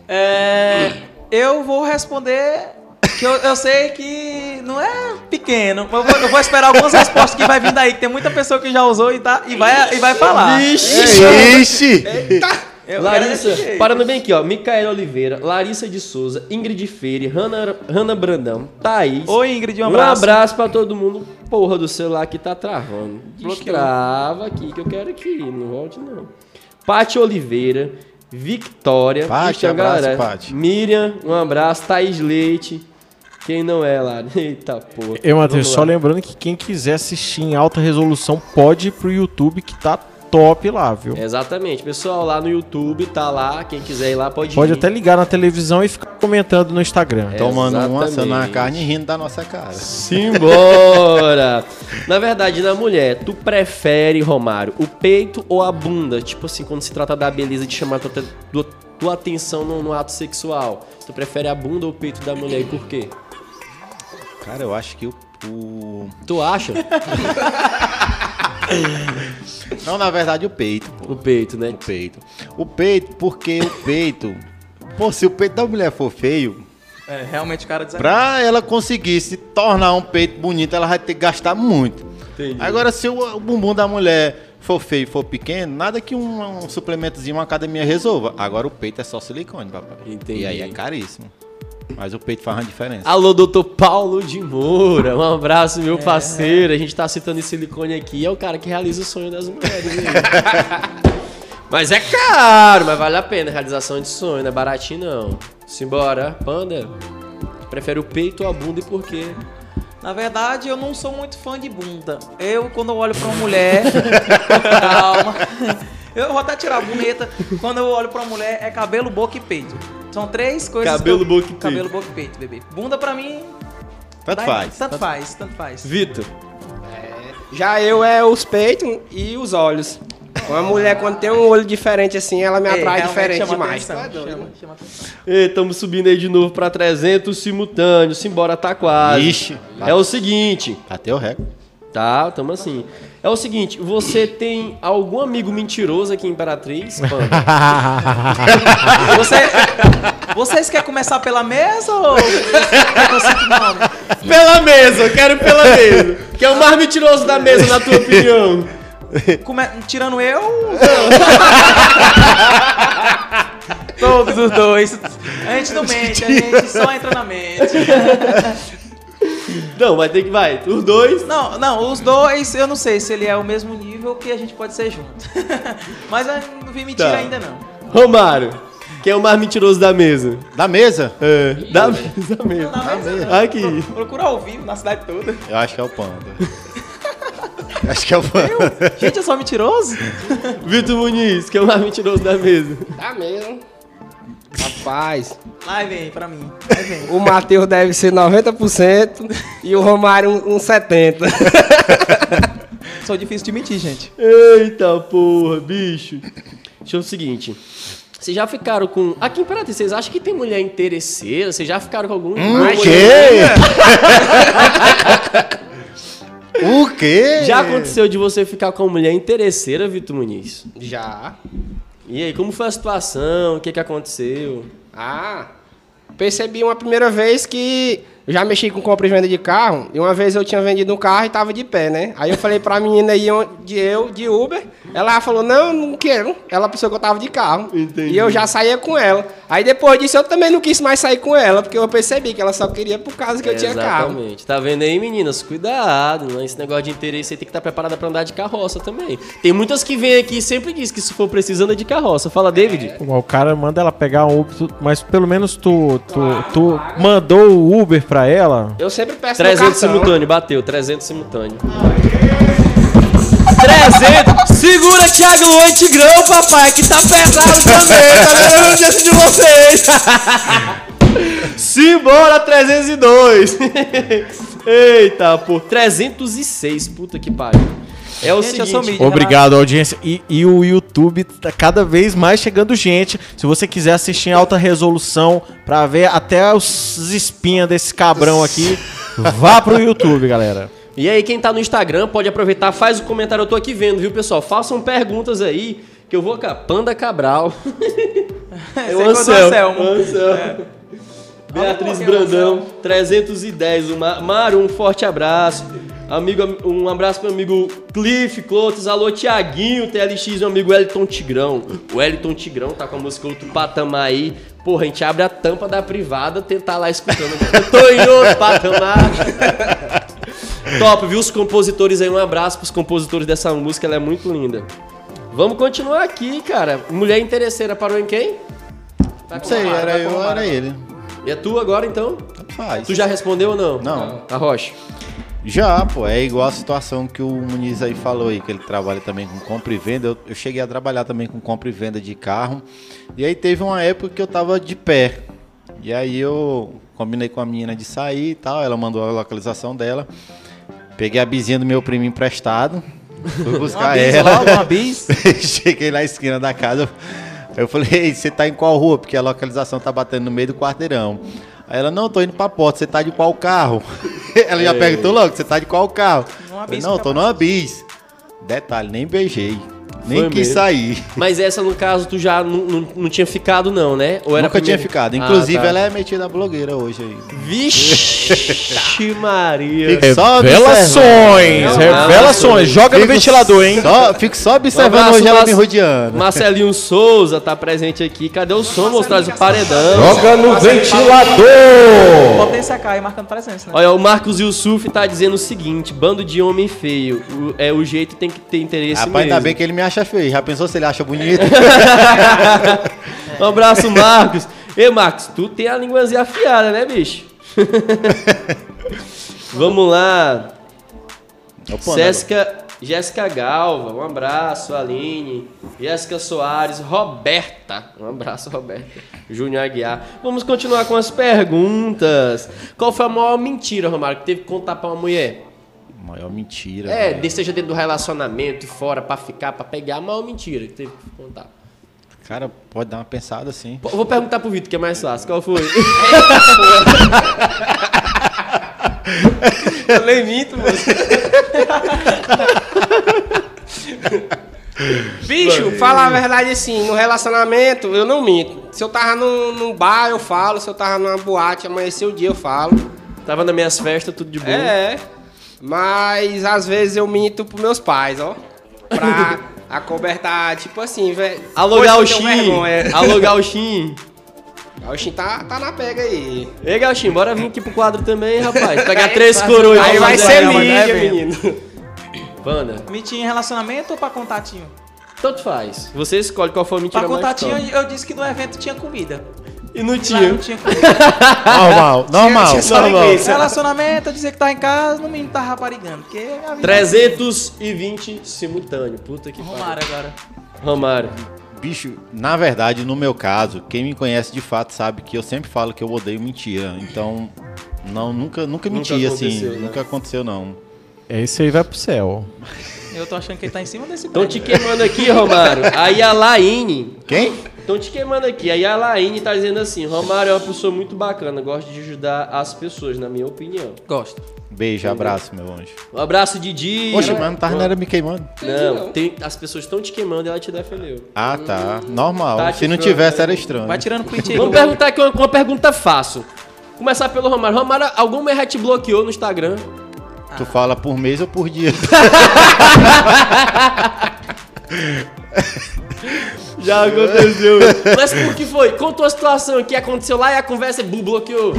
É, eu vou responder que eu, eu sei que não é pequeno. mas Eu vou, eu vou esperar algumas respostas que vai vir daí, que tem muita pessoa que já usou e, tá, e, vai, e vai falar. Ixi! Eu Larissa, parando bem aqui, ó. Micaela Oliveira, Larissa de Souza, Ingrid Feire, Hanna, Hanna Brandão, Thaís. Oi, Ingrid, um Um abraço. abraço pra todo mundo. Porra do celular que tá travando. Destrava aqui que eu quero aqui. Não volte, não. Paty Oliveira, Victória, uma abraço. Paty. Miriam, um abraço, Thaís Leite. Quem não é lá? Eita porra. Eu, Matheus, só lembrando que quem quiser assistir em alta resolução pode ir pro YouTube que tá top lá, viu? Exatamente. Pessoal, lá no YouTube, tá lá. Quem quiser ir lá pode, Pode ir. até ligar na televisão e ficar comentando no Instagram. É. Tomando uma, Exatamente. assando uma carne e rindo da nossa cara. Simbora! Na verdade, na mulher, tu prefere, Romário, o peito ou a bunda? Tipo assim, quando se trata da beleza de chamar tua, tua, tua atenção no, no ato sexual. Tu prefere a bunda ou o peito da mulher e por quê? Cara, eu acho que o. o- Tu acha? Não, na verdade, o peito. pô. O peito, né? O peito. O peito, porque o peito. Pô, se o peito da mulher for feio, É, realmente o cara desanima. pra ela conseguir se tornar um peito bonito, ela vai ter que gastar muito. Entendi. Agora, se o, o bumbum da mulher for feio e for pequeno, nada que um, um suplementozinho, uma academia resolva. Agora o peito é só silicone, papai. Entendi. E aí é caríssimo. Mas o peito faz uma diferença. Alô, doutor Paulo de Moura. Um abraço, meu parceiro. A gente tá citando esse silicone aqui. É o cara que realiza o sonho das mulheres. mas é caro, mas vale a pena. Realização de sonho, não é baratinho não. Simbora, panda. Prefere o peito ou a bunda e por quê? Na verdade, eu não sou muito fã de bunda. Eu, quando eu olho pra uma mulher. calma. Eu vou até tirar a boneta. Quando eu olho pra mulher, é cabelo, boca e peito. São três coisas. Cabelo, que eu... boca e peito. Cabelo, boca e peito, bebê. Bunda pra mim. Tanto dá- faz. Tanto faz, tanto faz. Vitor. Já eu é os peitos e os olhos. Uma mulher, quando tem um olho diferente assim, ela me É, atrai realmente diferente chama demais. atenção, é doido. chama- chama atenção. Estamos subindo aí de novo pra 300 simultâneos. Simbora, tá quase. Ixi. É o seguinte. Até o recorde. Tá, tamo assim. É o seguinte, você tem algum amigo mentiroso aqui em Imperatriz? Você, vocês querem começar pela mesa ou? Pela mesa, eu quero pela mesa. Que é o mais mentiroso da mesa, na tua opinião. Come- Tirando eu? Todos os dois. A gente não mente, a gente só entra na mente. Não, vai ter que vai. Os dois. Não, não, os dois, eu não sei se ele é o mesmo nível que a gente pode ser junto. Mas eu não vi mentira Tá. ainda não. Romário, que é o mais mentiroso da mesa. Da mesa? É, da mesa mesmo. Na mesa, não. Aqui. Pro- Procura ao vivo na cidade toda. Eu acho que é o panda. acho que é o panda. Gente, eu sou mentiroso? Vitor Muniz, que é o mais mentiroso da mesa. Tá mesmo. Rapaz, Vai vem pra mim. Vem. o Matheus deve ser 90% e o Romário um, um 70%. Sou difícil de mentir, gente. Eita porra, bicho. Deixa eu ver o seguinte. Vocês já ficaram com. Aqui em Imperatriz, vocês acham que tem mulher interesseira? Vocês já ficaram com algum. O quê? o quê? Já aconteceu de você ficar com uma mulher interesseira, Vitor Muniz? Já. E aí, como foi a situação? O que, que aconteceu? Ah, percebi uma primeira vez que eu já mexi com compra e venda de carro. E uma vez eu tinha vendido um carro e tava de pé, né? Aí eu falei pra menina aí de eu, de Uber. Ela falou, não, não quero. Ela pensou que eu tava de carro. Entendi. E eu já saía com ela. Aí depois disso eu também não quis mais sair com ela, porque eu percebi que ela só queria por causa que eu tinha carro. Exatamente. Tá vendo aí, meninas? Cuidado, né? Esse negócio de interesse aí tem que estar preparada pra andar de carroça também. Tem muitas que vêm aqui e sempre diz que se for preciso anda de carroça. Fala, David. O cara manda ela pegar um Uber, mas pelo menos tu, tu, tu mandou o Uber pra ela. Eu sempre peço no 300 cartão. simultâneo, bateu, 300 simultâneo. 300! Segura, Thiago Luan Tigrão, papai, que tá pesado também, tá lembrando disso de vocês. Simbora, 302. Eita, pô, 306, puta que pariu. É o Gente, eu seguinte. Obrigado, audiência. E, e o YouTube tá cada vez mais chegando gente. Se você quiser assistir em alta resolução pra ver até os espinhas desse cabrão aqui, vá pro YouTube, galera. E aí, quem tá no Instagram pode aproveitar, faz o comentário, eu tô aqui vendo, viu, pessoal? Façam perguntas aí, que eu vou com a Panda Cabral. É o Anselmo. Anselmo. Beatriz Brandão, 310. O Ma- Mário, um forte abraço. Amigo, um abraço pro meu amigo Cliff Clotes. Alô, Tiaguinho, TLX, meu amigo Wellington Tigrão. O Wellington Tigrão tá com a música Outro Patamar aí. Porra, a gente abre a tampa da privada, tentar lá escutando. Eu tô em outro patamar. Top, viu? Os compositores aí, um abraço pros compositores dessa música, ela é muito linda. Vamos continuar aqui, cara. Mulher interesseira parou em quem? Não sei, era eu ou era ele. E é tu agora, então? Faz. Tu já respondeu ou não? Não. A Rocha. Já, pô, é igual a situação que o Muniz aí falou aí, que ele trabalha também com compra e venda. Eu, eu cheguei a trabalhar também com compra e venda de carro. E aí teve uma época que eu tava de pé. E aí eu combinei com a menina de sair e tal, ela mandou a localização dela. Peguei a bizinha do meu primo emprestado, fui buscar bis ela. logo, uma bis. Cheguei na esquina da casa. Eu falei, Ei, você tá em qual rua? Porque a localização tá batendo no meio do quarteirão. Aí ela, não, tô indo pra porta, você tá de qual carro? Ela já perguntou logo, você tá de qual carro? Numa Eu falei, bis não, tô numa bis. Detalhe, nem beijei. Nem Foi quis mesmo? sair. Mas essa, no caso, tu já não, não, não tinha ficado, não, né? Ou era Nunca tinha primeiro? ficado. Ah, Inclusive, tá. ela é metida a blogueira hoje aí. Vixe, Maria. Só Revelações, revelações. Joga no Fico ventilador, hein? Só, fico só observando hoje ela me rodeando. Marcelinho Souza tá presente aqui. Cadê o som? Mostrar o paredão. Joga no ventilador. Potência cai marcando presença, né? Olha, o Marcos Yusuf tá dizendo o seguinte: bando de homem feio. O, é, o jeito tem que ter interesse Rapaz, mesmo. ainda bem que ele me acha feio. Já pensou se ele acha bonito? Um abraço, Marcos. Ei, Marcos, tu tem a linguazinha afiada, né, bicho? Vamos lá. Opa, Jéssica, Jéssica Galva, um abraço, Aline. Jéssica Soares, Roberta, um abraço, Roberta. Júnior Aguiar. Vamos continuar com as perguntas. Qual foi a maior mentira, Romário, que teve que contar pra uma mulher? Maior mentira. É, velho. seja dentro do relacionamento, fora, pra ficar, pra pegar, a maior mentira que teve que contar. Cara, pode dar uma pensada assim. Pô, Vou perguntar pro Vitor, que é mais fácil. Qual foi? Eu nem minto, mano. Bicho, falar a verdade assim, no relacionamento, eu não minto. Se eu tava num, num bar, eu falo. Se eu tava numa boate, amanheceu o dia, eu falo. Tava nas minhas festas, tudo de boa. É, mas às vezes eu minto pros meus pais, ó. Pra acobertar, tipo assim, velho. Alô, vergonha. Alô, Gauchinho. Gauchinho tá, tá na pega aí. Ei, Gauchinho, bora vir aqui pro quadro também, rapaz. Pegar três coroas. Aí vai ser né, mídia, menino? Banda, Mentir em relacionamento ou pra contatinho? tanto faz. Você escolhe qual foi a mentira Pra mais contatinho, eu disse que no evento tinha comida. E não Lá tinha. não tinha. Normal, normal. Tinha só Normal. linguiça. relacionamento, dizer que tá em casa, no mínimo tá raparigando. Porque a vida 320 simultâneo. Puta que é pariu. Romário agora. Romário. Bicho, na verdade, no meu caso, quem me conhece de fato sabe que eu sempre falo que eu odeio mentira. Então, não, nunca, nunca menti assim. aconteceu, né? Nunca aconteceu, não. Esse aí vai pro céu. Eu tô achando que ele tá em cima desse Estão te queimando aqui, Romário. Aí a Laine. Quem? Estão te queimando aqui. Aí a Laine tá dizendo assim: Romário é uma pessoa muito bacana, gosta de ajudar as pessoas, na minha opinião. Gosto. Beijo, abraço, meu anjo. Um abraço, Didi. Poxa, mas não tava nada me queimando. Não, tem, as pessoas estão te queimando e ela te defendeu. Ah, tá. Normal. Tati Se não Franco, tivesse, né? era estranho. Vai tirando print aí. Vamos perguntar aqui uma, uma pergunta fácil. Começar pelo Romário. Romário, alguma já te bloqueou no Instagram? Tu fala por mês ou por dia? Já aconteceu. Mas por que foi? Conta a situação que aconteceu lá e a conversa bu, bloqueou.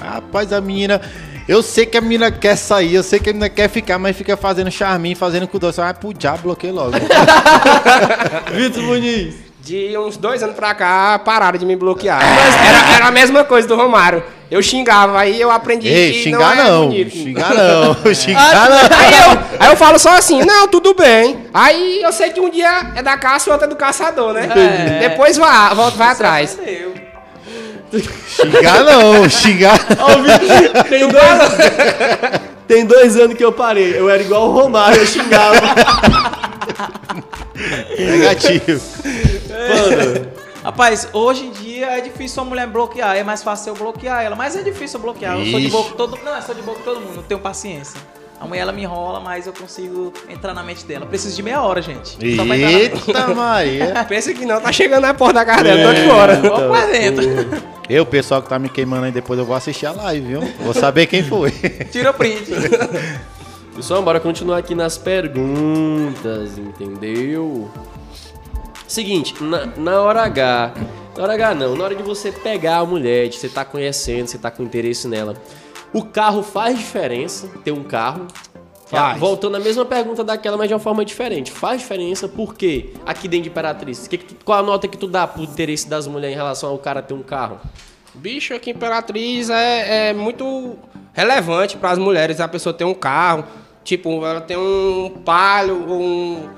Rapaz, a menina. Eu sei que a menina quer sair, eu sei que a menina quer ficar, mas fica fazendo charminho, fazendo com doce. Ah, pro diabo, bloqueei logo. Vitor Muniz. De uns dois anos pra cá, pararam de me bloquear. Era, era a mesma coisa do Romário. Eu xingava, aí eu aprendi Ei, que xingar não. é não. bonito. Xingar não. Xingar não. Aí eu, aí eu falo só assim, não, tudo bem. Aí eu sei que um dia é da caça e outro é do caçador, né? É. Depois vai, volta, vai atrás. Xingar não. Xingar. Ó, tem dois, tem dois anos que eu parei. Eu era igual o Romário, eu xingava. Negativo. Rapaz, hoje em dia é difícil uma mulher bloquear. É mais fácil eu bloquear ela. Mas é difícil eu bloquear. Eu sou de Ixi. com todo Não, eu sou de boa com todo mundo. Não tenho paciência. A mulher ela me enrola, mas eu consigo entrar na mente dela. Preciso de meia hora, gente. Só pra entrar na mente. Eita, Maria. Pensa que não, tá chegando na porta da casa dela, tô aqui fora. Vou pra dentro. Eu, pessoal que tá me queimando aí, depois eu vou assistir a live, viu? Vou saber quem foi. Tira o print. Pessoal, bora continuar aqui nas perguntas, entendeu? Seguinte, na, na hora H, na hora H não, na hora de você pegar a mulher, de você tá conhecendo, você tá com interesse nela, o carro faz diferença, ter um carro? Tá, voltando à mesma pergunta daquela, mas de uma forma diferente. Faz diferença por quê? Aqui dentro de Imperatriz. Que que tu- qual a nota que tu dá pro interesse das mulheres em relação ao cara ter um carro? Bicho, aqui em Imperatriz é, é muito relevante para as mulheres a pessoa ter um carro. Tipo, ela tem um Palio, um,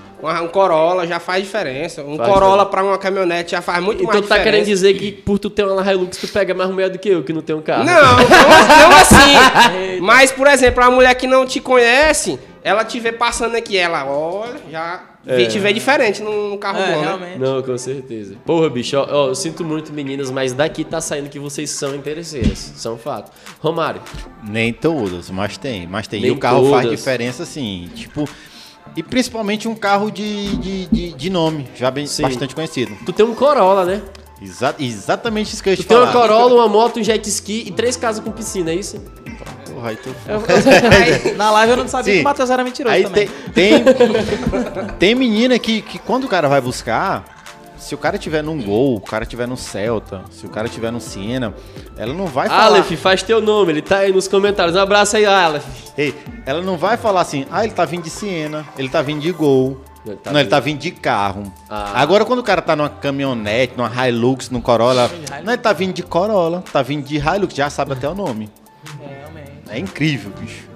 um Corolla, já faz diferença. Um Faz Corolla para uma caminhonete já faz muito Então mais tu tá diferença. querendo dizer que por tu ter uma Hilux tu pega mais mulher do que eu, que não tem um carro? Não, não, não assim. Mas, por exemplo, a mulher que não te conhece, ela te vê passando aqui, ela olha, já vê, te vê diferente no, no carro É, bom, né? realmente. Não, com certeza. Porra, bicho, ó, ó, eu sinto muito, meninas, mas daqui tá saindo que vocês são interesseiras. São fato. Romário, Nem todas, mas tem. Mas tem. Nem e o carro faz todas. diferença, sim. Tipo. E principalmente um carro de, de, de, de nome, já bem, Sim. bastante conhecido. tu tem um Corolla, né? Exa exatamente isso que eu ia Tu te tem uma falar. Corolla, uma moto, um jet ski e três casas com piscina, é isso? Porra, aí tu... Aí, na live eu não sabia Sim. que o Matheus era mentiroso Aí também. tem, tem, tem menina que, que quando o cara vai buscar, se o cara tiver num Gol, o cara tiver num Celta, se o cara tiver num Siena, ela não vai falar... Aleph, faz teu nome, ele tá aí nos comentários. Um abraço aí, Aleph. Ei, ela não vai falar assim, ah, ele tá vindo de Siena, ele tá vindo de Gol. Ele tá não, ele tá vindo de carro. Ah. Agora, quando o cara tá numa caminhonete, numa Hilux, num Corolla, não, ele tá vindo de Corolla, tá vindo de Hilux, já sabe até o nome. É, realmente. É incrível, bicho.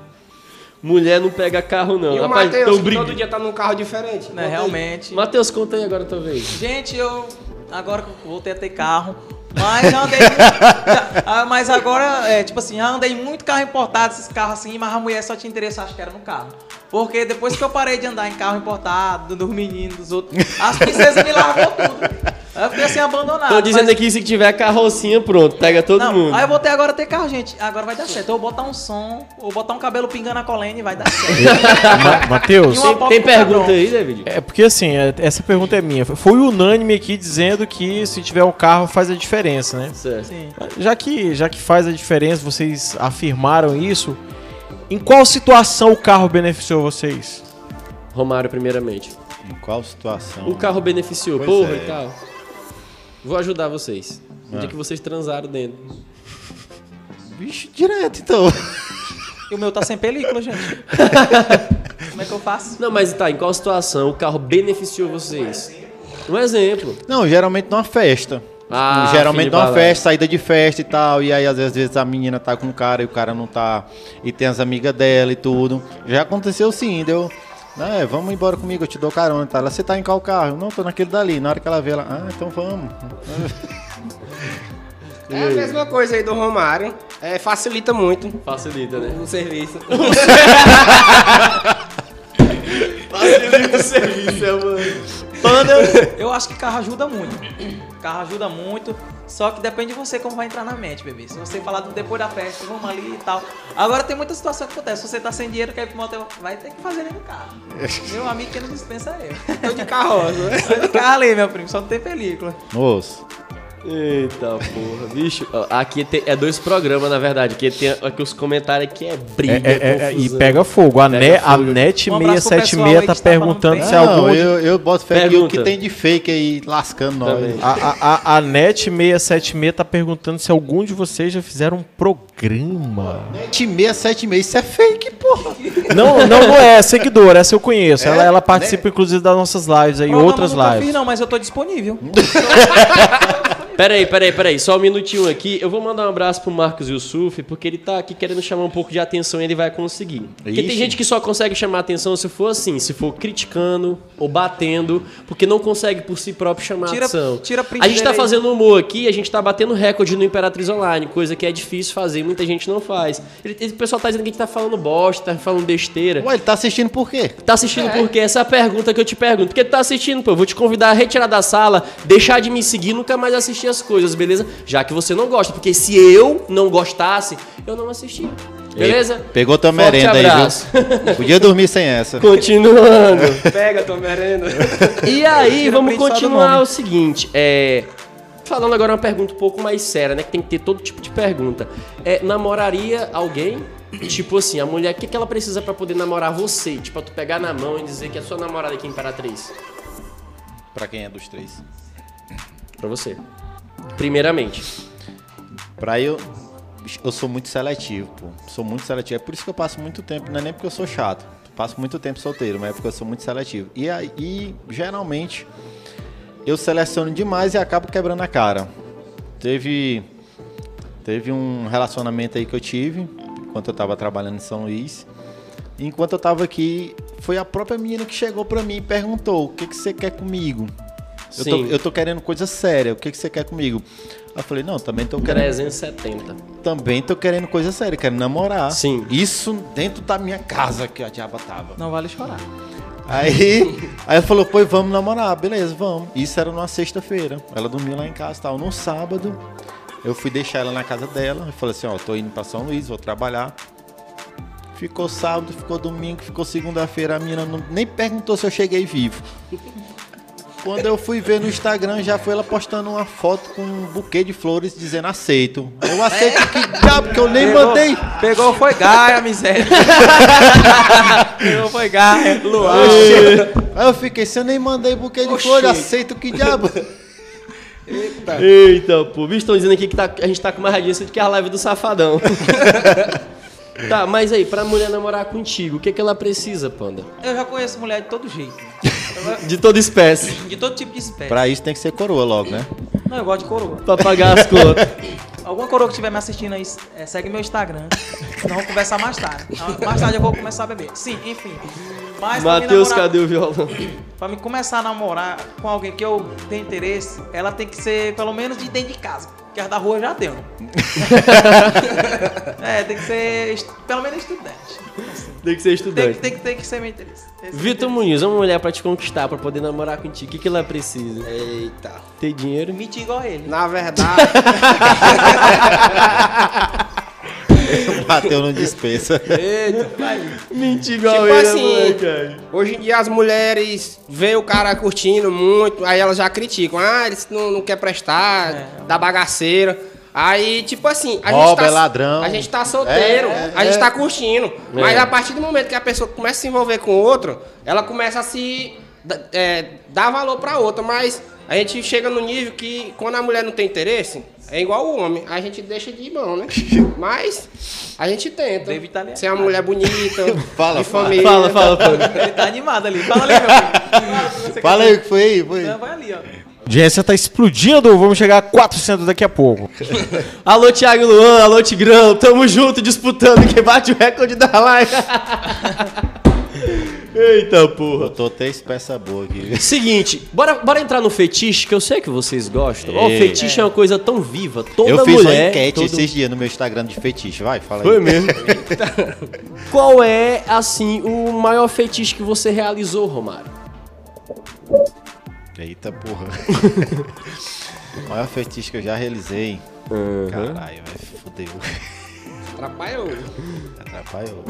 Mulher não pega carro, não. E o Rapaz, brigando. todo dia tá num carro diferente. Né, realmente. Matheus, conta aí agora a tua vez. Gente, eu agora que eu voltei a ter carro, mas já andei. já- ah, mas agora, é, tipo assim, já andei muito carro importado, esses carros assim, mas a mulher só tinha interesse, acho que era no carro. Porque depois que eu parei de andar em carro importado, dos meninos, dos outros, as princesas me largou tudo. Aí eu fiquei assim abandonado. Tô dizendo mas- aqui, se tiver carrocinha, pronto, pega todo Não, mundo. Aí eu voltei agora a ter carro, gente. Agora vai dar certo. Eu vou botar um som, ou botar um cabelo pingando a colene e vai dar certo. Ma- Matheus, Tem, tem pergunta Cabron. aí, David? é porque assim, é- essa pergunta é minha. Foi unânime aqui dizendo que se tiver um carro faz a diferença, né? Certo. Sim. Já que, já que faz a diferença, vocês afirmaram isso. Em qual situação o carro beneficiou vocês? Romário, primeiramente. Em qual situação? O carro beneficiou, Pois porra é. e tal. Vou ajudar vocês. No Ah. dia que vocês transaram dentro. Bicho, direto, então. E o meu tá sem película, gente. Como é que eu faço? Não, mas tá, em qual situação o carro beneficiou vocês? Um exemplo. Não, geralmente numa festa. Ah, geralmente numa balé. festa, saída de festa e tal. E aí, às vezes, às vezes, a menina tá com o cara e o cara não tá. E tem as amigas dela e tudo. Já aconteceu sim, deu. É, vamos embora comigo, eu te dou carona tal. Ela, você tá em qual carro? Não, tô naquele dali. Na hora que ela vê, ela, ah, então vamos. É a mesma coisa aí do Romário. É, facilita muito Facilita, né? o serviço. Facilita o serviço, é, mano. Eu acho que carro ajuda muito. Carro ajuda muito. Só que depende de você como vai entrar na mente, bebê. Se você falar do depois da festa, vamos ali e tal. Agora tem muita situação que acontece. Se você tá sem dinheiro, quer ir pro motel, vai ter que fazer ali no carro. Meu amigo que não dispensa é eu. Tô de carroça, né? Tô de carro ali, meu primo, só não tem película. Moço. Eita porra, bicho. Aqui tem, é dois programas, na verdade. Aqui tem aqui os comentários aqui é briga, É, é, é, e pega fogo. A, Pega ne, a fogo. NET Um abraço pro pessoal 676 aí tá que está falando perguntando se Não, algum. eu, eu boto fé que o Pergunta. que tem de fake aí lascando nós. A, a, a, a NET 676 tá perguntando se algum de vocês já fizeram um programa. 7676, isso é fake, porra. Não, não, não é, é seguidora, essa eu conheço. É? ela, ela participa, inclusive, das nossas lives aí, Programa outras nunca lives. Não, mas eu tô disponível. Peraí, peraí, peraí, só um minutinho aqui. Eu vou mandar um abraço pro Marcos Yusuf, porque ele tá aqui querendo chamar um pouco de atenção e ele vai conseguir. Porque tem Ixi. gente que só consegue chamar atenção se for assim, se for criticando ou batendo, porque não consegue por si próprio chamar Tira- atenção. tira print a gente tá aí. fazendo humor aqui, a gente tá batendo recorde no Imperatriz Online, coisa que é difícil fazer, muita gente não faz. Ele- ele- o pessoal tá dizendo que a gente tá falando bosta, tá falando besteira. Ué, ele tá assistindo por quê? Tá assistindo por quê? Essa é a pergunta que eu te pergunto. Por que tu tá assistindo, pô? Eu vou te convidar a retirar da sala, deixar de me seguir, nunca mais assistir as coisas, beleza? Já que você não gosta. Porque se eu não gostasse, eu não assistia. Beleza? Ei, pegou tua Forte merenda abraço. aí, viu? Podia dormir sem essa. Continuando. Pega tua merenda. E aí, Tira vamos continuar o seguinte. É. Falando agora uma pergunta um pouco mais séria, né? Que tem que ter todo tipo de pergunta. É, namoraria alguém? Tipo assim, a mulher, o que, que ela precisa pra poder namorar você? Tipo, pra tu pegar na mão e dizer que é sua namorada aqui, Imperatriz. Pra quem é dos três? Pra você. Primeiramente. Pra eu. Eu sou muito seletivo, pô. Sou muito seletivo. É por isso que eu passo muito tempo. Não é nem porque eu sou chato. passo muito tempo solteiro, mas é porque eu sou muito seletivo. E aí, geralmente, eu seleciono demais e acabo quebrando a cara. Teve, teve um relacionamento aí que eu tive, enquanto eu estava trabalhando em São Luís. E enquanto eu estava aqui, foi a própria menina que chegou para mim e perguntou: o que, que você quer comigo? Eu tô, eu tô querendo coisa séria, o que, que você quer comigo? Eu falei, não, também tô querendo. 370. Também tô querendo coisa séria, quero namorar. Sim. Isso dentro da minha casa que a diaba tava. Não vale chorar. Aí, aí ela falou, pois vamos namorar, beleza, vamos. Isso era numa sexta-feira. Ela dormia lá em casa e tal. No sábado, eu fui deixar ela na casa dela. Eu falei assim, ó, tô indo pra São Luís, vou trabalhar. Ficou sábado, ficou domingo, ficou segunda-feira. A menina não- nem perguntou se eu cheguei vivo. Quando eu fui ver no Instagram, já foi ela postando uma foto com um buquê de flores dizendo aceito. Eu aceito que diabo que eu nem mandei. Pegou, foi Gaia, miséria. Pegou, foi Gaia. Luan. Aí eu fiquei, se eu nem mandei buquê de Oxi. flores, aceito que diabo. Eita, pô. Bicho, estão dizendo aqui que tá- a gente tá com mais radiância do que a live do Safadão. tá, mas aí, pra mulher namorar contigo, o que, que ela precisa, Panda? Eu já conheço mulher de todo jeito. De toda espécie. De todo tipo de espécie. Pra isso tem que ser coroa logo, né? Não, eu gosto de coroa. Pra pagar as contas. Alguma coroa que estiver me assistindo aí, é, segue meu Instagram. Nós vamos conversar mais tarde. Mais tarde eu vou começar a beber. Sim, enfim. Mas Matheus, namorar- cadê o violão? Pra me começar a namorar com alguém que eu tenho interesse, ela tem que ser pelo menos de dentro de casa. Porque as da rua já deu. é, tem que ser pelo menos estudante. Tem que ser Tem, estudante. tem, que- tem que ser meu interesse. Esse Vitor Muniz, uma mulher pra te conquistar, pra poder namorar contigo, o que, que ela precisa? Eita. Ter dinheiro? Mentir igual ele. Na verdade, Bateu no dispensa. eita. Mentir igual Tipo ele, assim, moleque? Hoje em dia as mulheres veem o cara curtindo muito, aí elas já criticam. Ah, ele não, não quer prestar, É. dá bagaceira. Aí, tipo assim, a Rouba, gente tá, é ladrão. A gente tá solteiro, É, é, a gente é. tá curtindo. Mas a partir do momento que a pessoa começa a se envolver com outro, ela começa a se da- é, dar valor pra outra. Mas a gente chega no nível que quando a mulher não tem interesse, é igual o homem. A gente deixa de mão, né? Mas a gente tenta. Deve italiano. Ser uma mulher bonita, Fala, de fala. família. Fala, fala, Panda. Ele tá animado ali. Fala ali, meu filho. Fala Fala aí o que foi aí, foi. Não, vai ali, ó. A audiência tá explodindo, vamos chegar a 400 daqui a pouco. Alô, Thiago Luan, alô, Tigrão, tamo junto disputando quem bate o recorde da live. Eita porra. Botou três peças boas aqui. Seguinte, bora, bora entrar no fetiche, que eu sei que vocês gostam. Ó, o fetiche é. uma coisa tão viva, toda Eu fiz mulher... uma enquete todo- esses dias no meu Instagram de fetiche. Vai, fala aí. Foi mesmo. Qual é, assim, o maior fetiche que você realizou, Romário? Eita porra. o maior fetiche que eu já realizei. Caralho, velho. Fudeu. Atrapalhou. Atrapalhou.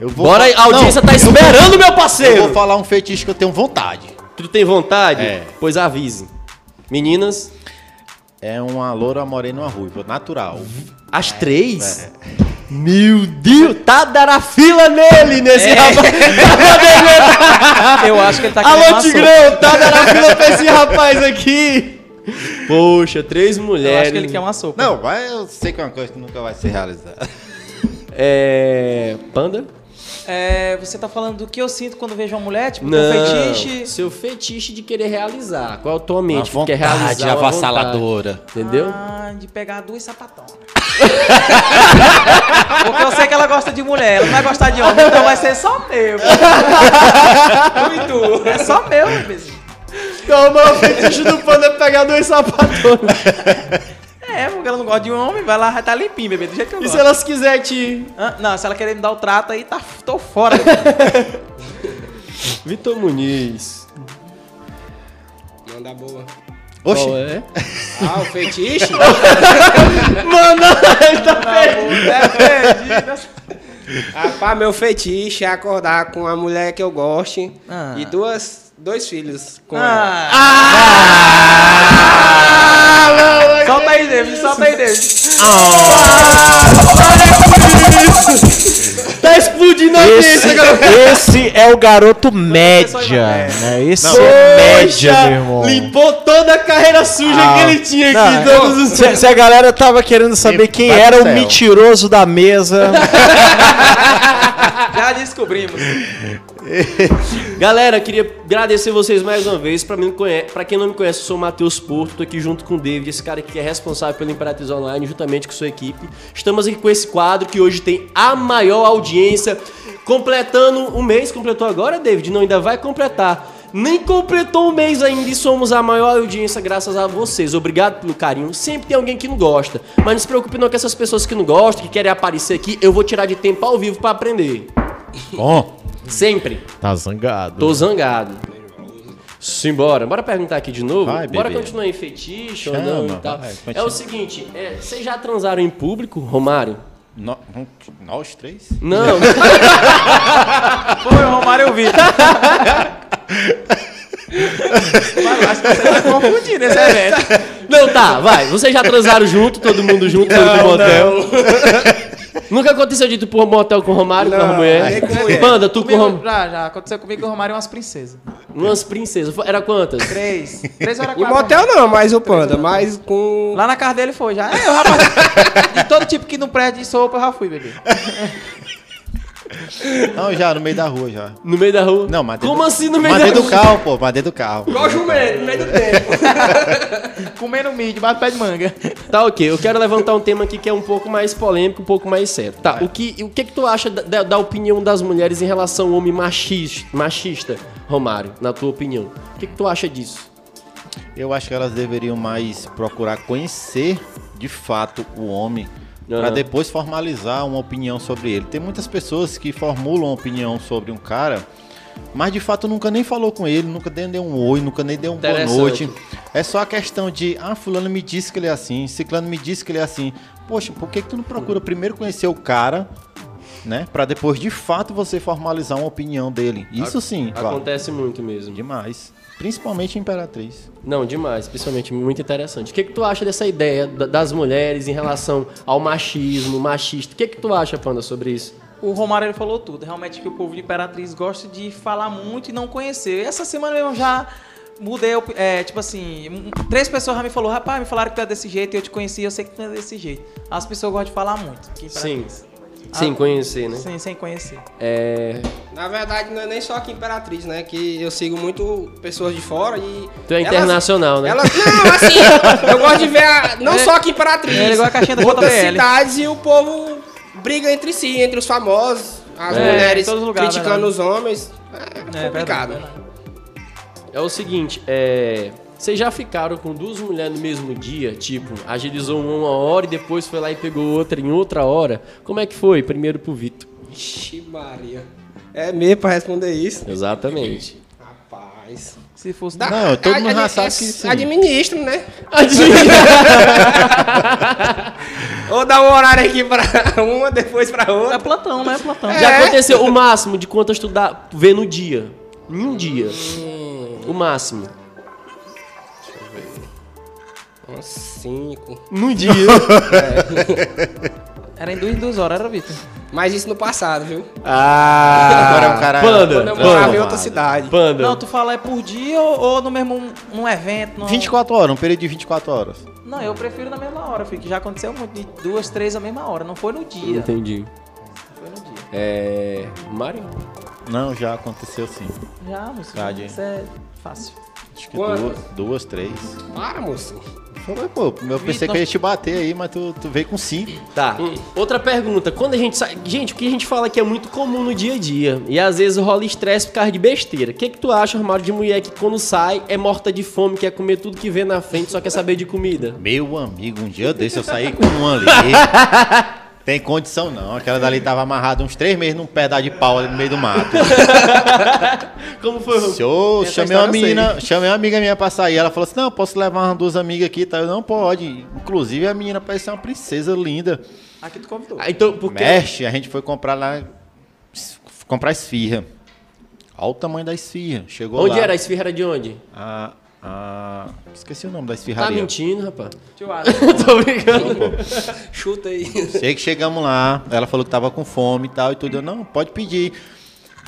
Eu vou Bora a audiência Não, tá esperando, meu Eu parceiro! vou falar um fetiche que eu tenho vontade. Tu tem vontade? É. Pois avise. Meninas, É uma loura morena uma ruiva, natural. as três? Meu Deus, tá dando a fila nele, nesse rapaz. Eu acho que ele tá querendo Alô. Tigrão, tá dando a fila pra esse rapaz aqui. Poxa, três Eu mulheres. acho que ele quer uma sopa. Não, mas eu sei que é uma coisa que nunca vai ser realizada. É. Panda? É, você tá falando do que eu sinto quando vejo uma mulher, tipo, Não. teu fetiche. Seu fetiche de querer realizar. Qual a tua mente? Uma que quer realizar avassaladora. vontade, Entendeu? Ah, de pegar duas sapatonas. Porque eu sei que ela gosta de mulher, ela não vai gostar de homem, então vai ser só meu. Muito. É só meu, meu bebezinho. Então, o maior fetiche do panda é pegar dois sapatões. Porque ela não gosta de homem, vai lá, tá limpinho, bebê, do jeito que eu E gosto. se elas quiserem te. Ah, não, se ela querer me dar o trato aí, tá, tô fora. Vitor Muniz. Manda boa. Oxi, Qual é? Ah, o fetiche? Mano, ele tá é, perdido. Rapaz, meu fetiche é acordar com a mulher que eu goste Ah. e duas, dois filhos com ela. Ah! Aí, David, solta aí, David. Tá explodindo a Esse, esse é o garoto média, né? Esse é média, meu irmão. Limpou toda a carreira suja Ah, que ele tinha aqui. não, todos os... Se, se a galera tava querendo saber E quem era o mentiroso da mesa, Já descobrimos. Galera, queria agradecer vocês mais uma vez. Pra, mim, pra quem não me conhece, eu sou o Matheus Porto, tô aqui junto com o David, esse cara que é responsável pela Imperatriz Online, juntamente com sua equipe. Estamos aqui com esse quadro que hoje tem a maior audiência, completando um mês. Completou agora, David? Não, ainda vai completar. Nem completou um mês ainda e somos a maior audiência graças a vocês. Obrigado pelo carinho. Sempre tem alguém que não gosta. Mas não se preocupe não com essas pessoas que não gostam, que querem aparecer aqui. Eu vou tirar de tempo ao vivo pra aprender. Bom, Sempre. Tá zangado. Tô zangado. Simbora. Bora perguntar aqui de novo? Vai, Bora bebê. continuar em fetiche ou Chama, não e tal. vai, é o seguinte, é, vocês já transaram em público, Romário? no- nós três? Não. Foi o Romário eu vi. Mas acho que você tá confundindo esse evento. não, tá, vai. Vocês já transaram junto, todo mundo junto, foram pro motel? Nunca aconteceu de tu pro motel com o Romário, com a mulher? Panda, tu com o Comigo, Romário. já, já. Aconteceu comigo com o Romário e umas princesas. Umas princesas. Era quantas? Três. Três horas quatro. motel não, mas o Panda, mas com... Lá na casa dele foi já. É, eu, rapaz, de todo tipo que não presta de sopa, eu já fui, bebê. Não, já, no meio da rua já. No meio da rua? Não, mas dentro Como do- assim no meio Mas da dentro rua? do carro, pô, mas dentro do carro. Igual jumento, no meio do tempo. Comendo milho debaixo do pé de manga. Tá, ok. Eu quero levantar um tema aqui que é um pouco mais polêmico, um pouco mais sério. Tá, o que, o que que tu acha da, da- da opinião das mulheres em relação ao homem machista, machista, Romário, na tua opinião? O que que tu acha disso? Eu acho que elas deveriam mais procurar conhecer de fato o homem Aham. para depois formalizar uma opinião sobre ele. Tem muitas pessoas que formulam uma opinião sobre um cara, mas de fato nunca nem falou com ele, nunca nem deu um oi, nunca nem deu um boa noite. É só a questão de, ah, fulano me disse que ele é assim, ciclano me disse que ele é assim. Poxa, por que, que tu não procura primeiro conhecer o cara, né? Para depois de fato você formalizar uma opinião dele. Isso sim, claro. Acontece muito mesmo. Demais. Principalmente Imperatriz. Não, demais, principalmente muito interessante. O que que tu acha dessa ideia da- das mulheres em relação ao machismo, machista? O que que tu acha, Panda, sobre isso? O Romário ele falou tudo. Realmente que o povo de Imperatriz gosta de falar muito e não conhecer. Essa semana eu já mudei, é, tipo assim, três pessoas já me falaram, rapaz, me falaram que tu é desse jeito, eu te conheci, eu sei que tu é desse jeito. As pessoas gostam de falar muito. Sim. Sem Ah, conhecer, né? Sim, sem conhecer. É... Na verdade, não é nem só aqui Imperatriz, né? Que eu sigo muito pessoas de fora e... Tu é elas- internacional, né? Elas, não, assim, eu gosto de ver, a- não só aqui Imperatriz, É igual a caixinha da outras JBL. cidades e o povo briga entre si, entre os famosos, as É, mulheres em todos os lugares, criticando verdade. os homens. É, É, complicado. verdade, É o seguinte, é... Vocês já ficaram com duas mulheres no mesmo dia? Tipo, agilizou uma hora e depois foi lá e pegou outra em outra hora? Como é que foi? Primeiro pro Vitor. Ixi, Maria. É mesmo pra responder isso? Exatamente. Rapaz. Se fosse Dá- Não, todo mundo já sabe é- que sim. Administro, né? Ou dá um horário aqui pra uma, depois pra É outra. plantão, né? É plantão. Já aconteceu o máximo de quantas tu dá, tu vê no dia? Em um dia. O máximo. Uns cinco. No dia. Era em duas, duas horas, era, Vitor? Mas isso no passado, viu? ah! Agora é um cara. Panda, Quando eu Panda. morava em outra cidade. Panda. Não, tu fala é por dia ou, ou no mesmo num evento? Num... 24 horas, um período de 24 horas. Não, eu prefiro na mesma hora, filho, que já aconteceu muito, de duas, três na mesma hora, não foi no dia. Entendi. Foi no dia. É. Mário? Não, já aconteceu sim. Já, moço, Verdade. isso é fácil. Acho que duas, duas, três. Para, moço. Foi, pô, eu pensei que eu ia te bater aí, mas tu, tu veio com cinco. Tá. Outra pergunta. Quando a gente sai. Gente, o que a gente fala que é muito comum no dia a dia. E às vezes rola estresse por causa de besteira. O que, que tu acha, armário de mulher, que quando sai é morta de fome, quer comer tudo que vê na frente, só quer saber de comida? Meu amigo, um dia desse eu saí com um ali. Tem condição não. Aquela dali tava amarrada uns três meses num pedaço de pau ali no meio do mato. Como foi, eu Essa chamei uma eu sei. menina, chamei uma amiga minha pra sair, ela falou assim: não, posso levar umas duas amigas aqui, tá? Eu não pode. Inclusive a menina parece uma princesa linda. Aqui tu convidou. Ah, então, porque. Mexe, a gente foi comprar lá. Comprar esfirra. Olha o tamanho da esfirra. Chegou Onde lá. era? A esfirra era de onde? A, a- Esqueci o nome da Tá esfirraria. mentindo, rapaz. Tio Adam. Tô brincando. Chuta aí. Sei que chegamos lá, ela falou que tava com fome e tal, e tudo. Eu, não, pode pedir.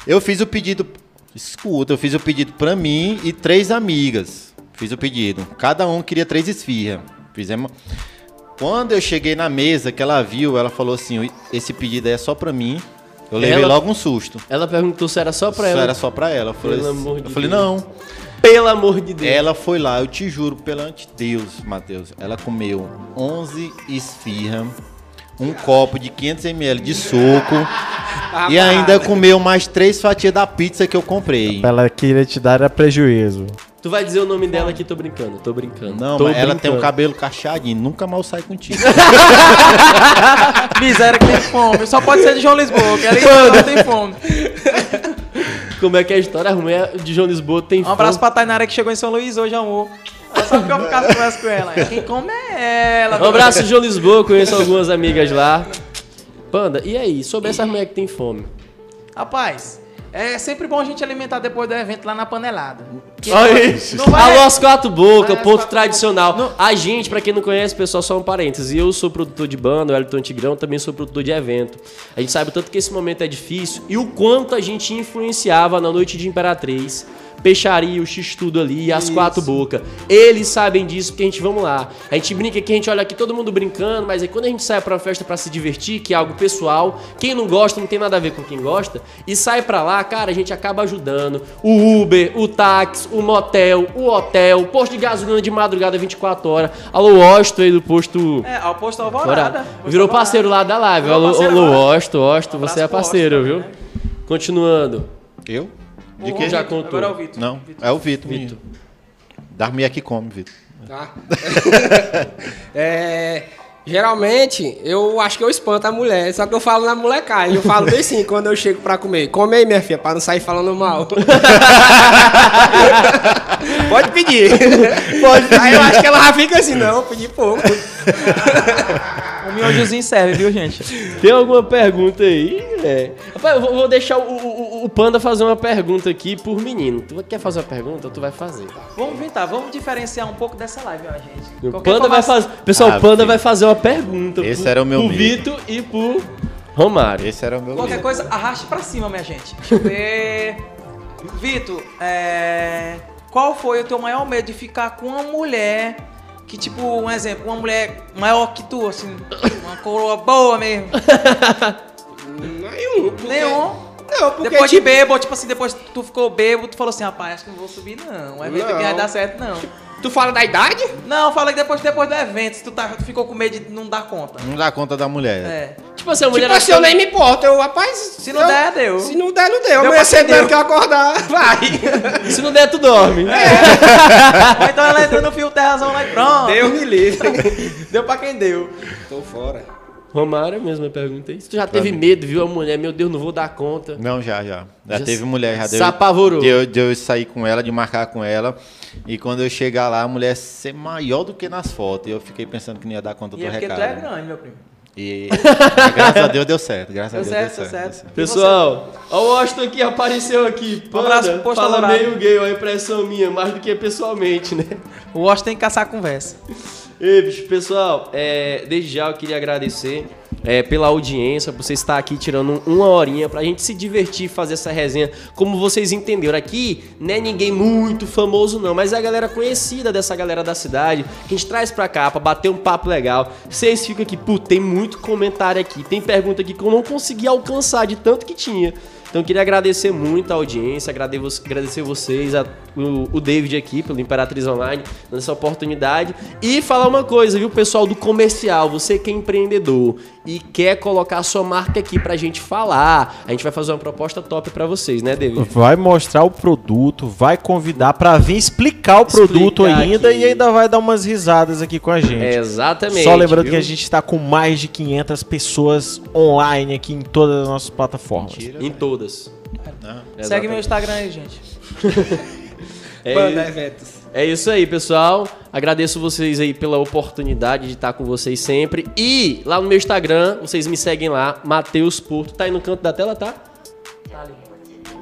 Eu fiz o pedido, escuta, eu fiz o pedido pra mim e três amigas. Fiz o pedido. Cada um queria três esfirras. Fizemos. Quando eu cheguei na mesa que ela viu, ela falou assim: esse pedido aí é só pra mim. Eu levei Ela- logo um susto. Ela perguntou se era só pra Isso ela. era só pra ela. Eu falei, Pelo amor eu de falei Deus. não. Pelo amor de Deus. Ela foi lá, eu te juro, perante Deus, Matheus. Ela comeu 11 esfirra, um copo de 500ml de suco e ainda comeu mais três fatias da pizza que eu comprei. Ela queria te dar era prejuízo. Tu vai dizer o nome dela aqui, tô brincando, tô brincando. Não, tô mas ela tem um brincando. cabelo cacheadinho, nunca mal sai contigo. Miséria que tem fome. Só pode ser de João Lisboa, que ali não tem fome. Como é que é a história? Mulher de João Lisboa tem Um abraço pra Tainara que chegou em São Luís hoje, amor. Ela sabe que eu ficava conversa com ela. Quem come é ela. Um abraço, João Lisboa, conheço algumas amigas lá. Panda, e aí, sobre essas mulheres que tem fome? Rapaz, é sempre bom a gente alimentar depois do evento lá na panelada. Olha isso. Não vai... Alô, as quatro bocas, ponto quatro tradicional. bocas. A gente, pra quem não conhece, pessoal, só um parênteses. Eu sou produtor de banda, o Elton Tigrão, também sou produtor de evento. A gente sabe o tanto que esse momento é difícil e o quanto a gente influenciava na noite de Imperatriz. Peixaria, o X-Tudo ali, e as quatro bocas. Eles sabem disso, porque a gente, vamos lá. A gente brinca aqui, a gente olha aqui todo mundo brincando, mas aí quando a gente sai pra uma festa pra se divertir, que é algo pessoal, quem não gosta não tem nada a ver com quem gosta, e sai pra lá, cara, a gente acaba ajudando. O Uber, o táxi, o motel, o hotel, o posto de gasolina de madrugada 24 horas. Alô, Osto aí do posto. É, ao posto Alvorada. Posto Virou Alvorada. parceiro lá da live. Alô, alô. Osto, Osto, você é parceiro, Osto viu? também, Continuando. Eu? De quem? já Vitor, contou. Agora é o Vitor. Não, é o Vitor. Vitor. Darmi aqui come, Vitor. Tá? é, geralmente, eu acho que eu espanto a mulher, só que eu falo na molecagem. Eu falo bem sim quando eu chego pra comer. Come aí, minha filha, pra não sair falando mal. Pode pedir. Pode pedir. Aí eu acho que ela já fica assim, não, pedi pouco. O miojozinho serve, viu, gente? Tem alguma pergunta aí? É. Rapaz, eu vou, deixar o, o- o Panda fazer uma pergunta aqui por menino. Tu quer fazer uma pergunta? Tu vai fazer. Vamos inventar, vamos diferenciar um pouco dessa live, ó, gente. O Qualquer Panda vai fazer. Pessoal, Ah, o Panda filho. vai fazer uma pergunta. Esse pro- era o meu Pro medo. Vitor e pro Romário. Esse era o meu Qualquer medo. coisa, arraste pra cima, minha gente. Deixa eu ver. Vitor, é... qual foi o teu maior medo de ficar com uma mulher que, tipo, um exemplo, uma mulher maior que tu, assim, uma coroa boa mesmo? Nenhum. porque- Nenhum. Não, porque Depois tipo, de bêbado, tipo assim, depois tu ficou bêbado, tu falou assim, rapaz, acho que não vou subir não. Evento Não. aqui vai dar certo, não. Tu fala da idade? Não, fala que depois, depois do evento, se tu, tá, tu ficou com medo de não dar conta. Não dá conta da mulher. É. Tipo assim, a mulher. Tipo assim, eu nem me importo. Eu, rapaz, Se não eu- der, deu. Se não der, não deu. Deu Amanhã cedo deu. que eu acordar, vai. Se não der, tu dorme. Ou então ela entrou no fio terrazão lá e pronto. Deus me livre. Deu pra quem deu. Tô fora. Romário, a mesma pergunta aí. Se tu já teve medo, viu a mulher? Meu Deus, não vou dar conta. Não, já, já. Já, Já teve mulher, já se deu. apavorou. De eu, de eu sair com ela, de marcar com ela. E quando eu chegar lá, a mulher ser maior do que nas fotos. E eu fiquei pensando que não ia dar conta E do é porque tu recado. é grande, meu primo. E graças a Deus deu certo. Graças Deu a Deus certo, deu deu certo. certo. Pessoal, ó, o Washington aqui apareceu aqui. Um abraço Panda, pro Fala meio gay, ó, a impressão minha, mais do que pessoalmente, né? O Washington tem que caçar a conversa. Ei, bicho, pessoal, é, desde já eu queria agradecer é, pela audiência, por você estar aqui tirando uma horinha pra gente se divertir, fazer essa resenha. Como vocês entenderam, aqui não é ninguém muito famoso não, mas é a galera conhecida dessa galera da cidade, que a gente traz pra cá pra bater um papo legal. Vocês ficam aqui, pô, tem muito comentário aqui, tem pergunta aqui que eu não consegui alcançar de tanto que tinha. Então queria agradecer muito a audiência, agradecer vocês, a- o, o David aqui pelo Imperatriz Online, dando essa oportunidade. E falar uma coisa, viu, pessoal do comercial, você que é empreendedor e quer colocar a sua marca aqui pra gente falar, a gente vai fazer uma proposta top pra vocês, né, David? Vai mostrar o produto, vai convidar pra vir explicar o produto Explicar ainda aqui. e ainda vai dar umas risadas aqui com a gente. É, exatamente. Só lembrando viu? que a gente está com mais de 500 pessoas online aqui em todas as nossas plataformas. Mentira. Em todas. Segue meu Instagram aí, gente. É, Banda Eventos. É isso aí, pessoal. Agradeço vocês aí pela oportunidade de estar com vocês sempre. E lá no meu Instagram, vocês me seguem lá, Matheus Porto. Tá aí no canto da tela, tá?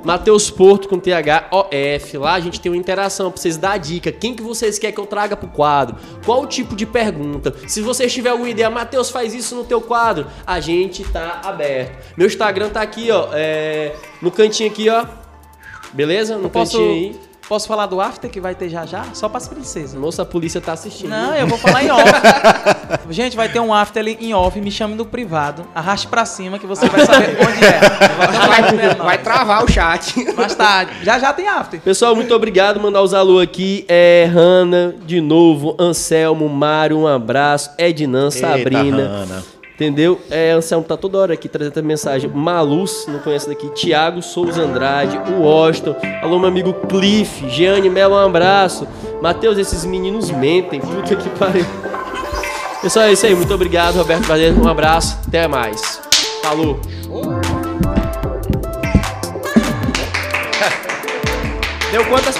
Matheus Porto com T-H-O-F. Lá a gente tem uma interação pra vocês dar a dica. Quem que vocês querem que eu traga pro quadro? Qual o tipo de pergunta? Se vocês tiverem alguma ideia, Matheus, faz isso no teu quadro. A gente tá aberto. Meu Instagram tá aqui, ó. é, no cantinho aqui, ó. Beleza? No posso- cantinho aí. Posso falar do after que vai ter já já? Só pras princesas. Moça, a polícia tá assistindo. Não, eu vou falar em off. Gente, vai ter um after ali em off, me chame no privado. Arraste pra cima que você vai saber onde é. Vai. Vai travar o chat. Mais tarde. Já já tem after. Pessoal, muito obrigado. Mandar os alô aqui. É Hanna, de novo. Anselmo, Mário, um abraço. Ednan, Sabrina. Hanna. Entendeu? É, Anselmo tá toda hora aqui trazendo mensagem. Maluz, não conhece daqui. Tiago Souza Andrade, o Washington. Alô, meu amigo Cliff. Jeane Melo, um abraço. Matheus, esses meninos mentem. Puta que pariu. Pessoal, é isso aí. Muito obrigado, Roberto Barreto. Um abraço. Até mais. Falou. Deu quantas